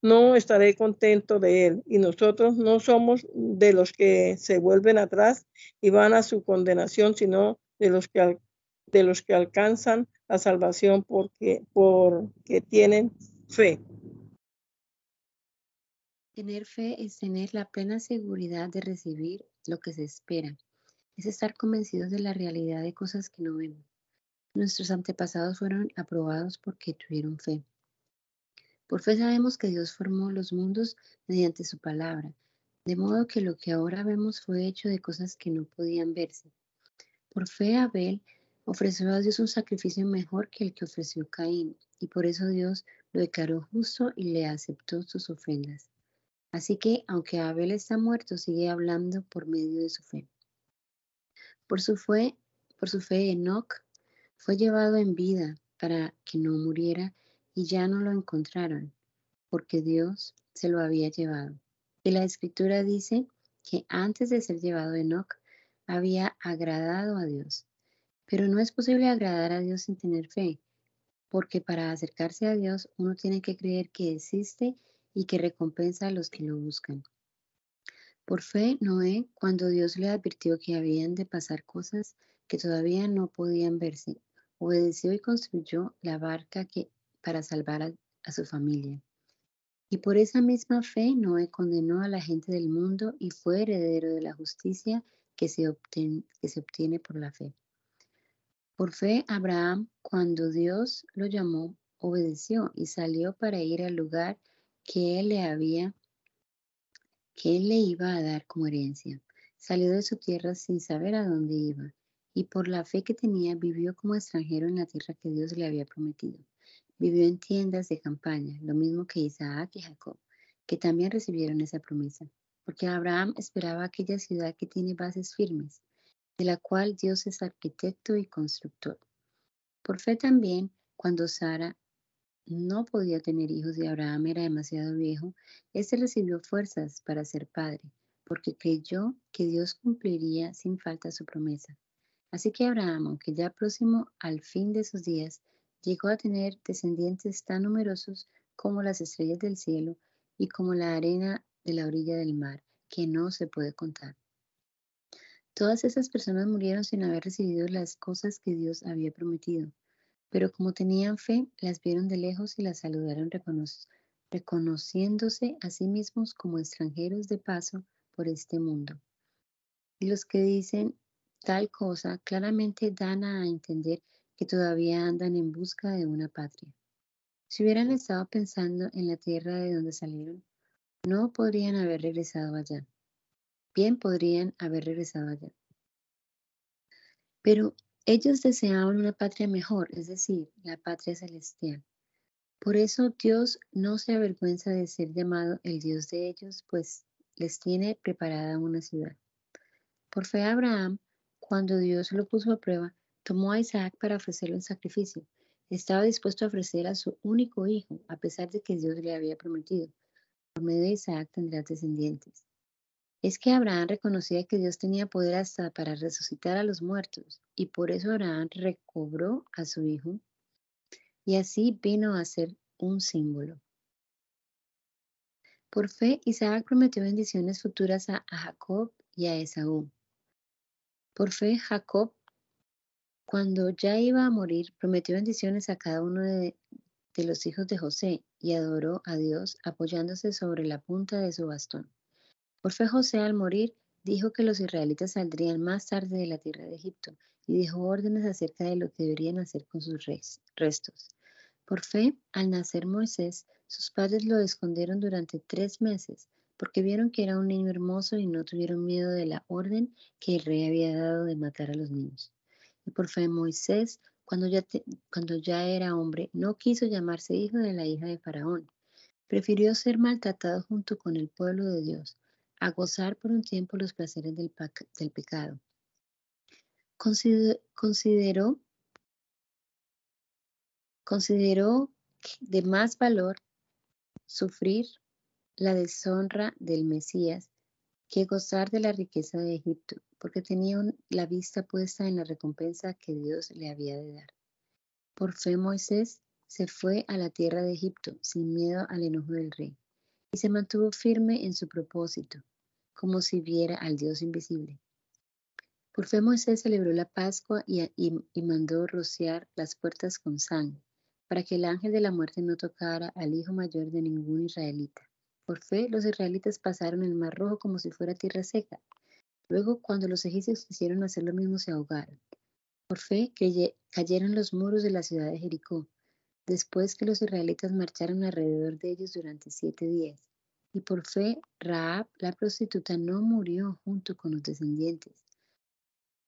no estaré contento de él. Y nosotros no somos de los que se vuelven atrás y van a su condenación, sino de los que, de los que alcanzan la salvación porque, porque tienen fe. Tener fe es tener la plena seguridad de recibir lo que se espera. Es estar convencidos de la realidad de cosas que no vemos. Nuestros antepasados fueron aprobados porque tuvieron fe. Por fe sabemos que Dios formó los mundos mediante su palabra, de modo que lo que ahora vemos fue hecho de cosas que no podían verse. Por fe Abel ofreció a Dios un sacrificio mejor que el que ofreció Caín, y por eso Dios lo declaró justo y le aceptó sus ofrendas. Así que, aunque Abel está muerto, sigue hablando por medio de su fe. Por su fe, por su fe Enoch fue llevado en vida para que no muriera y ya no lo encontraron, porque Dios se lo había llevado. Y la escritura dice que antes de ser llevado Enoch había agradado a Dios. Pero no es posible agradar a Dios sin tener fe, porque para acercarse a Dios uno tiene que creer que existe y que recompensa a los que lo buscan. Por fe, Noé, cuando Dios le advirtió que habían de pasar cosas que todavía no podían verse, obedeció y construyó la barca que para salvar a, su familia. Y por esa misma fe Noé condenó a la gente del mundo y fue heredero de la justicia que se, que se obtiene por la fe. Por fe Abraham, cuando Dios lo llamó, obedeció y salió para ir al lugar que él le había, que él le iba a dar como herencia. Salió de su tierra sin saber a dónde iba, y por la fe que tenía vivió como extranjero en la tierra que Dios le había prometido. Vivió en tiendas de campaña, lo mismo que Isaac y Jacob, que también recibieron esa promesa, porque Abraham esperaba aquella ciudad que tiene bases firmes, de la cual Dios es arquitecto y constructor. Por fe también, cuando Sara no podía tener hijos y Abraham era demasiado viejo, éste recibió fuerzas para ser padre, porque creyó que Dios cumpliría sin falta su promesa. Así que Abraham, aunque ya próximo al fin de sus días, llegó a tener descendientes tan numerosos como las estrellas del cielo y como la arena de la orilla del mar, que no se puede contar. Todas esas personas murieron sin haber recibido las cosas que Dios había prometido, pero como tenían fe, las vieron de lejos y las saludaron reconociéndose a sí mismos como extranjeros de paso por este mundo. Y los que dicen tal cosa claramente dan a entender que todavía andan en busca de una patria. Si hubieran estado pensando en la tierra de donde salieron, no podrían haber regresado allá. Bien podrían haber regresado allá. Pero ellos deseaban una patria mejor, es decir, la patria celestial. Por eso Dios no se avergüenza de ser llamado el Dios de ellos, pues les tiene preparada una ciudad. Por fe Abraham, cuando Dios lo puso a prueba, Tomó a Isaac para ofrecerlo en sacrificio. Estaba dispuesto a ofrecer a su único hijo, a pesar de que Dios le había prometido. Por medio de Isaac tendrás descendientes. Es que Abraham reconocía que Dios tenía poder hasta para resucitar a los muertos, y por eso Abraham recobró a su hijo, y así vino a ser un símbolo. Por fe, Isaac prometió bendiciones futuras a, Jacob y a Esaú. Por fe, Jacob Cuando ya iba a morir, prometió bendiciones a cada uno de, los hijos de José y adoró a Dios apoyándose sobre la punta de su bastón. Por fe José al morir dijo que los israelitas saldrían más tarde de la tierra de Egipto y dejó órdenes acerca de lo que deberían hacer con sus restos. Por fe, al nacer Moisés, sus padres lo escondieron durante tres meses porque vieron que era un niño hermoso y no tuvieron miedo de la orden que el rey había dado de matar a los niños. Y por fe Moisés, cuando ya, cuando ya era hombre, no quiso llamarse hijo de la hija de Faraón. Prefirió ser maltratado junto con el pueblo de Dios, a gozar por un tiempo los placeres del, del pecado. consideró, consideró de más valor sufrir la deshonra del Mesías que gozar de la riqueza de Egipto, porque tenía la vista puesta en la recompensa que Dios le había de dar. Por fe Moisés se fue a la tierra de Egipto sin miedo al enojo del rey, y se mantuvo firme en su propósito, como si viera al Dios invisible. Por fe Moisés celebró la Pascua y, y mandó rociar las puertas con sangre, para que el ángel de la muerte no tocara al hijo mayor de ningún israelita. Por fe, los israelitas pasaron el mar rojo como si fuera tierra seca, Luego, cuando los egipcios quisieron hacer lo mismo, se ahogaron. Por fe, cayeron los muros de la ciudad de Jericó, después que los israelitas marcharon alrededor de ellos durante siete días. Y por fe, Raab, la prostituta, no murió junto con los descendientes,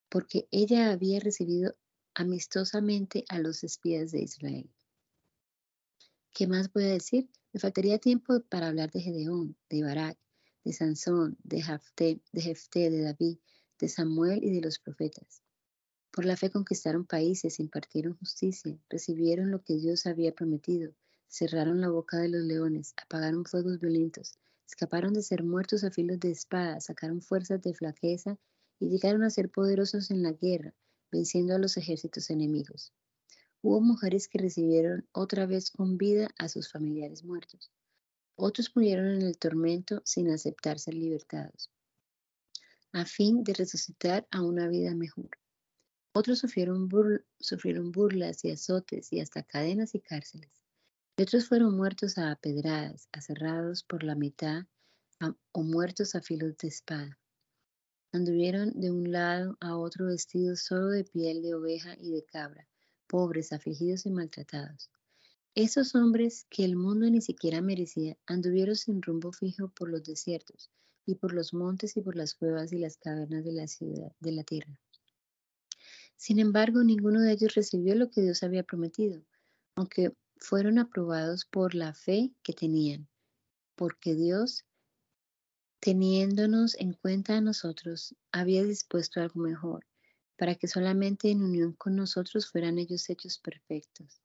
porque ella había recibido amistosamente a los espías de Israel. ¿Qué más voy a decir? Me faltaría tiempo para hablar de Gedeón, de Barak, de Sansón, de Jefté, de Jefté, de David, de Samuel y de los profetas. Por la fe conquistaron países, impartieron justicia, recibieron lo que Dios había prometido, cerraron la boca de los leones, apagaron fuegos violentos, escaparon de ser muertos a filos de espada, sacaron fuerzas de flaqueza y llegaron a ser poderosos en la guerra, venciendo a los ejércitos enemigos. Hubo mujeres que recibieron otra vez con vida a sus familiares muertos. Otros murieron en el tormento sin aceptar ser libertados, a fin de resucitar a una vida mejor. Otros sufrieron, burlas y azotes y hasta cadenas y cárceles. Y otros fueron muertos a pedradas, aserrados por la mitad o muertos a filos de espada. Anduvieron de un lado a otro vestidos solo de piel de oveja y de cabra, pobres, afligidos y maltratados. Esos hombres que el mundo ni siquiera merecía anduvieron sin rumbo fijo por los desiertos y por los montes y por las cuevas y las cavernas de la ciudad de la tierra. Sin embargo, ninguno de ellos recibió lo que Dios había prometido, aunque fueron aprobados por la fe que tenían, porque Dios, teniéndonos en cuenta a nosotros, había dispuesto algo mejor, para que solamente en unión con nosotros fueran ellos hechos perfectos.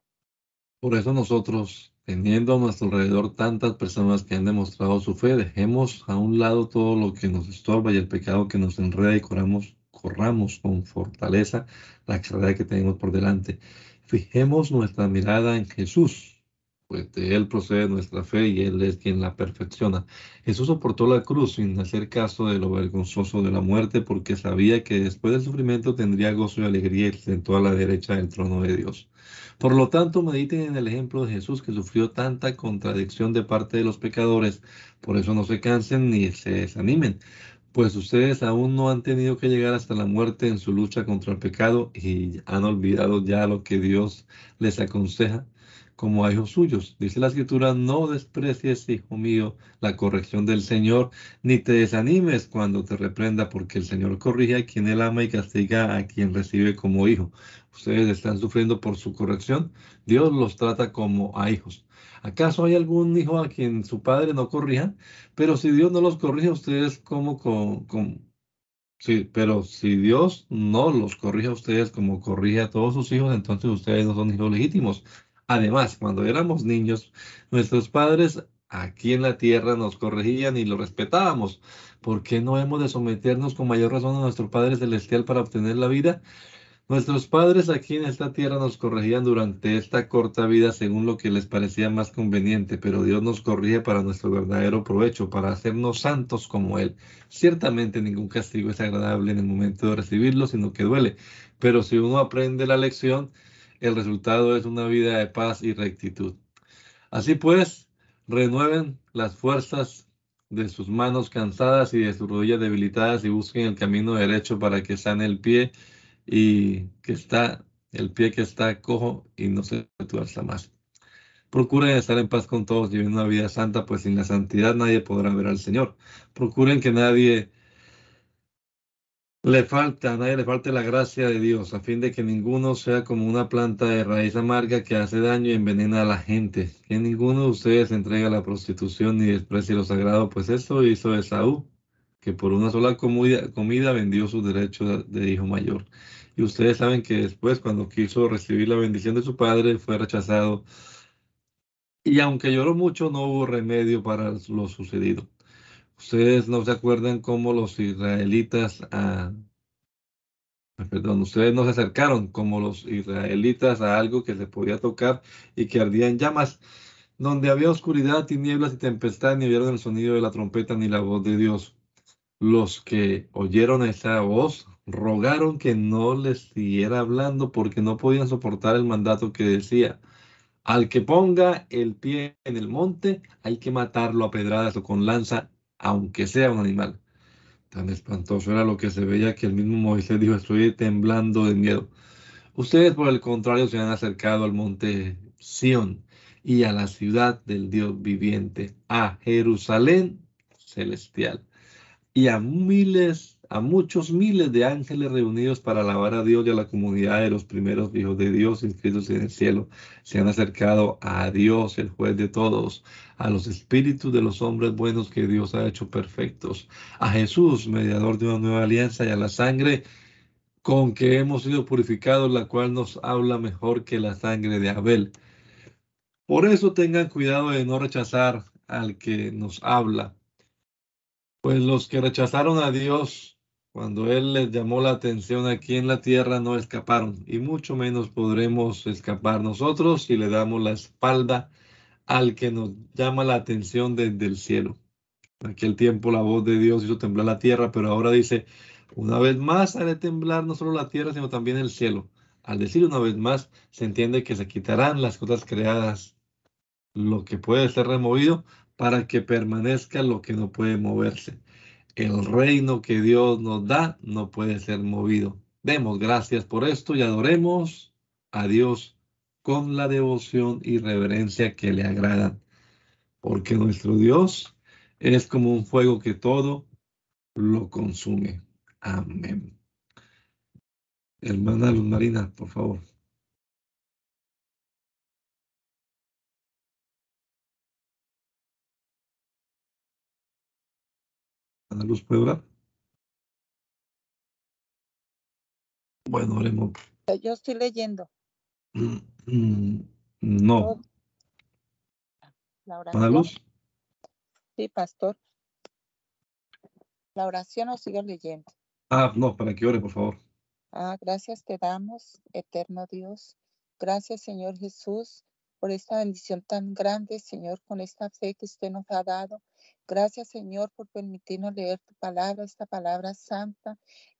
Por eso nosotros, teniendo a nuestro alrededor tantas personas que han demostrado su fe, dejemos a un lado todo lo que nos estorba y el pecado que nos enreda y corramos, corramos con fortaleza la carrera que tenemos por delante. Fijemos nuestra mirada en Jesús, pues de Él procede nuestra fe y Él es quien la perfecciona. Jesús soportó la cruz sin hacer caso de lo vergonzoso de la muerte porque sabía que después del sufrimiento tendría gozo y alegría y se sentó a la derecha del trono de Dios. Por lo tanto, mediten en el ejemplo de Jesús que sufrió tanta contradicción de parte de los pecadores. Por eso no se cansen ni se desanimen, pues ustedes aún no han tenido que llegar hasta la muerte en su lucha contra el pecado y han olvidado ya lo que Dios les aconseja como a hijos suyos. Dice la escritura, no desprecies, hijo mío, la corrección del Señor, ni te desanimes cuando te reprenda, porque el Señor corrige a quien él ama y castiga a quien recibe como hijo. Ustedes están sufriendo por su corrección, Dios los trata como a hijos. ¿Acaso hay algún hijo a quien su padre no corrija? Pero si Dios no los corrige, ustedes como con, con Sí, pero si Dios no los corrige a ustedes como corrige a todos sus hijos, entonces ustedes no son hijos legítimos. Además, cuando éramos niños, nuestros padres aquí en la tierra nos corregían y lo respetábamos. ¿Por qué no hemos de someternos con mayor razón a nuestro Padre Celestial para obtener la vida? Nuestros padres aquí en esta tierra nos corregían durante esta corta vida según lo que les parecía más conveniente, pero Dios nos corrige para nuestro verdadero provecho, para hacernos santos como Él. Ciertamente ningún castigo es agradable en el momento de recibirlo, sino que duele, pero si uno aprende la lección, el resultado es una vida de paz y rectitud. Así pues, renueven las fuerzas de sus manos cansadas y de sus rodillas debilitadas y busquen el camino derecho para que sane el pie y que está el pie que está cojo y no se tuerza más. Procuren estar en paz con todos vivir una vida santa, pues sin la santidad nadie podrá ver al Señor. Procuren que nadie le falta, a nadie le falte la gracia de Dios, a fin de que ninguno sea como una planta de raíz amarga que hace daño y envenena a la gente. Que ninguno de ustedes entregue a la prostitución ni desprecie lo sagrado, pues eso hizo Esaú, que por una sola comida, comida vendió su derecho de hijo mayor. Y ustedes saben que después, cuando quiso recibir la bendición de su padre, fue rechazado. Y aunque lloró mucho, no hubo remedio para lo sucedido. Ustedes no se acuerdan cómo los israelitas, a, perdón, ustedes no se acercaron como los israelitas a algo que se podía tocar y que ardía en llamas, donde había oscuridad, tinieblas y tempestad, ni vieron el sonido de la trompeta ni la voz de Dios. Los que oyeron esa voz rogaron que no les siguiera hablando porque no podían soportar el mandato que decía, al que ponga el pie en el monte, hay que matarlo a pedradas o con lanza, aunque sea un animal. Tan espantoso era lo que se veía que el mismo Moisés dijo, estoy temblando de miedo. Ustedes, por el contrario, se han acercado al monte Sión y a la ciudad del Dios viviente, a Jerusalén celestial y a miles a muchos miles de ángeles reunidos para alabar a Dios y a la comunidad de los primeros hijos de Dios inscritos en el cielo. Se han acercado a Dios, el juez de todos, a los espíritus de los hombres buenos que Dios ha hecho perfectos, a Jesús, mediador de una nueva alianza, y a la sangre con que hemos sido purificados, la cual nos habla mejor que la sangre de Abel. Por eso tengan cuidado de no rechazar al que nos habla. Pues los que rechazaron a Dios cuando Él les llamó la atención aquí en la tierra, no escaparon, y mucho menos podremos escapar nosotros si le damos la espalda al que nos llama la atención desde el cielo. En aquel tiempo la voz de Dios hizo temblar la tierra, pero ahora dice, una vez más haré temblar no solo la tierra, sino también el cielo. Al decir una vez más, se entiende que se quitarán las cosas creadas, lo que puede ser removido, para que permanezca lo que no puede moverse el reino que Dios nos da no puede ser movido. Demos gracias por esto y adoremos a Dios con la devoción y reverencia que le agradan, porque nuestro Dios es como un fuego que todo lo consume. Amén. Hermana Luz Marina, por favor. Ana Luz, ¿puede? Bueno, haremos. Yo estoy leyendo. Mm, mm, no. La Ana Luz. Sí, pastor. La oración o sigo leyendo. Ah, no, para que ore, por favor. Ah, gracias te damos, eterno Dios. Gracias, Señor Jesús, por esta bendición tan grande, Señor, con esta fe que usted nos ha dado. Gracias, Señor, por permitirnos leer tu palabra, esta palabra santa,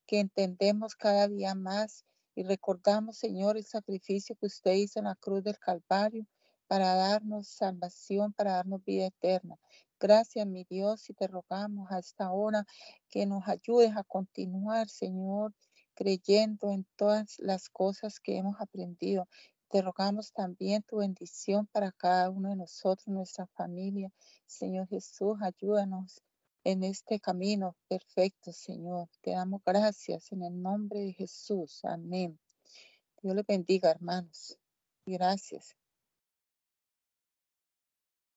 que entendemos cada día más y recordamos, Señor, el sacrificio que usted hizo en la cruz del Calvario para darnos salvación, para darnos vida eterna. Gracias, mi Dios, y te rogamos a esta hora que nos ayudes a continuar, Señor, creyendo en todas las cosas que hemos aprendido te rogamos también tu bendición para cada uno de nosotros, nuestra familia. Señor Jesús, ayúdanos en este camino perfecto, Señor. Te damos gracias en el nombre de Jesús. Amén. Dios le bendiga, hermanos. Gracias.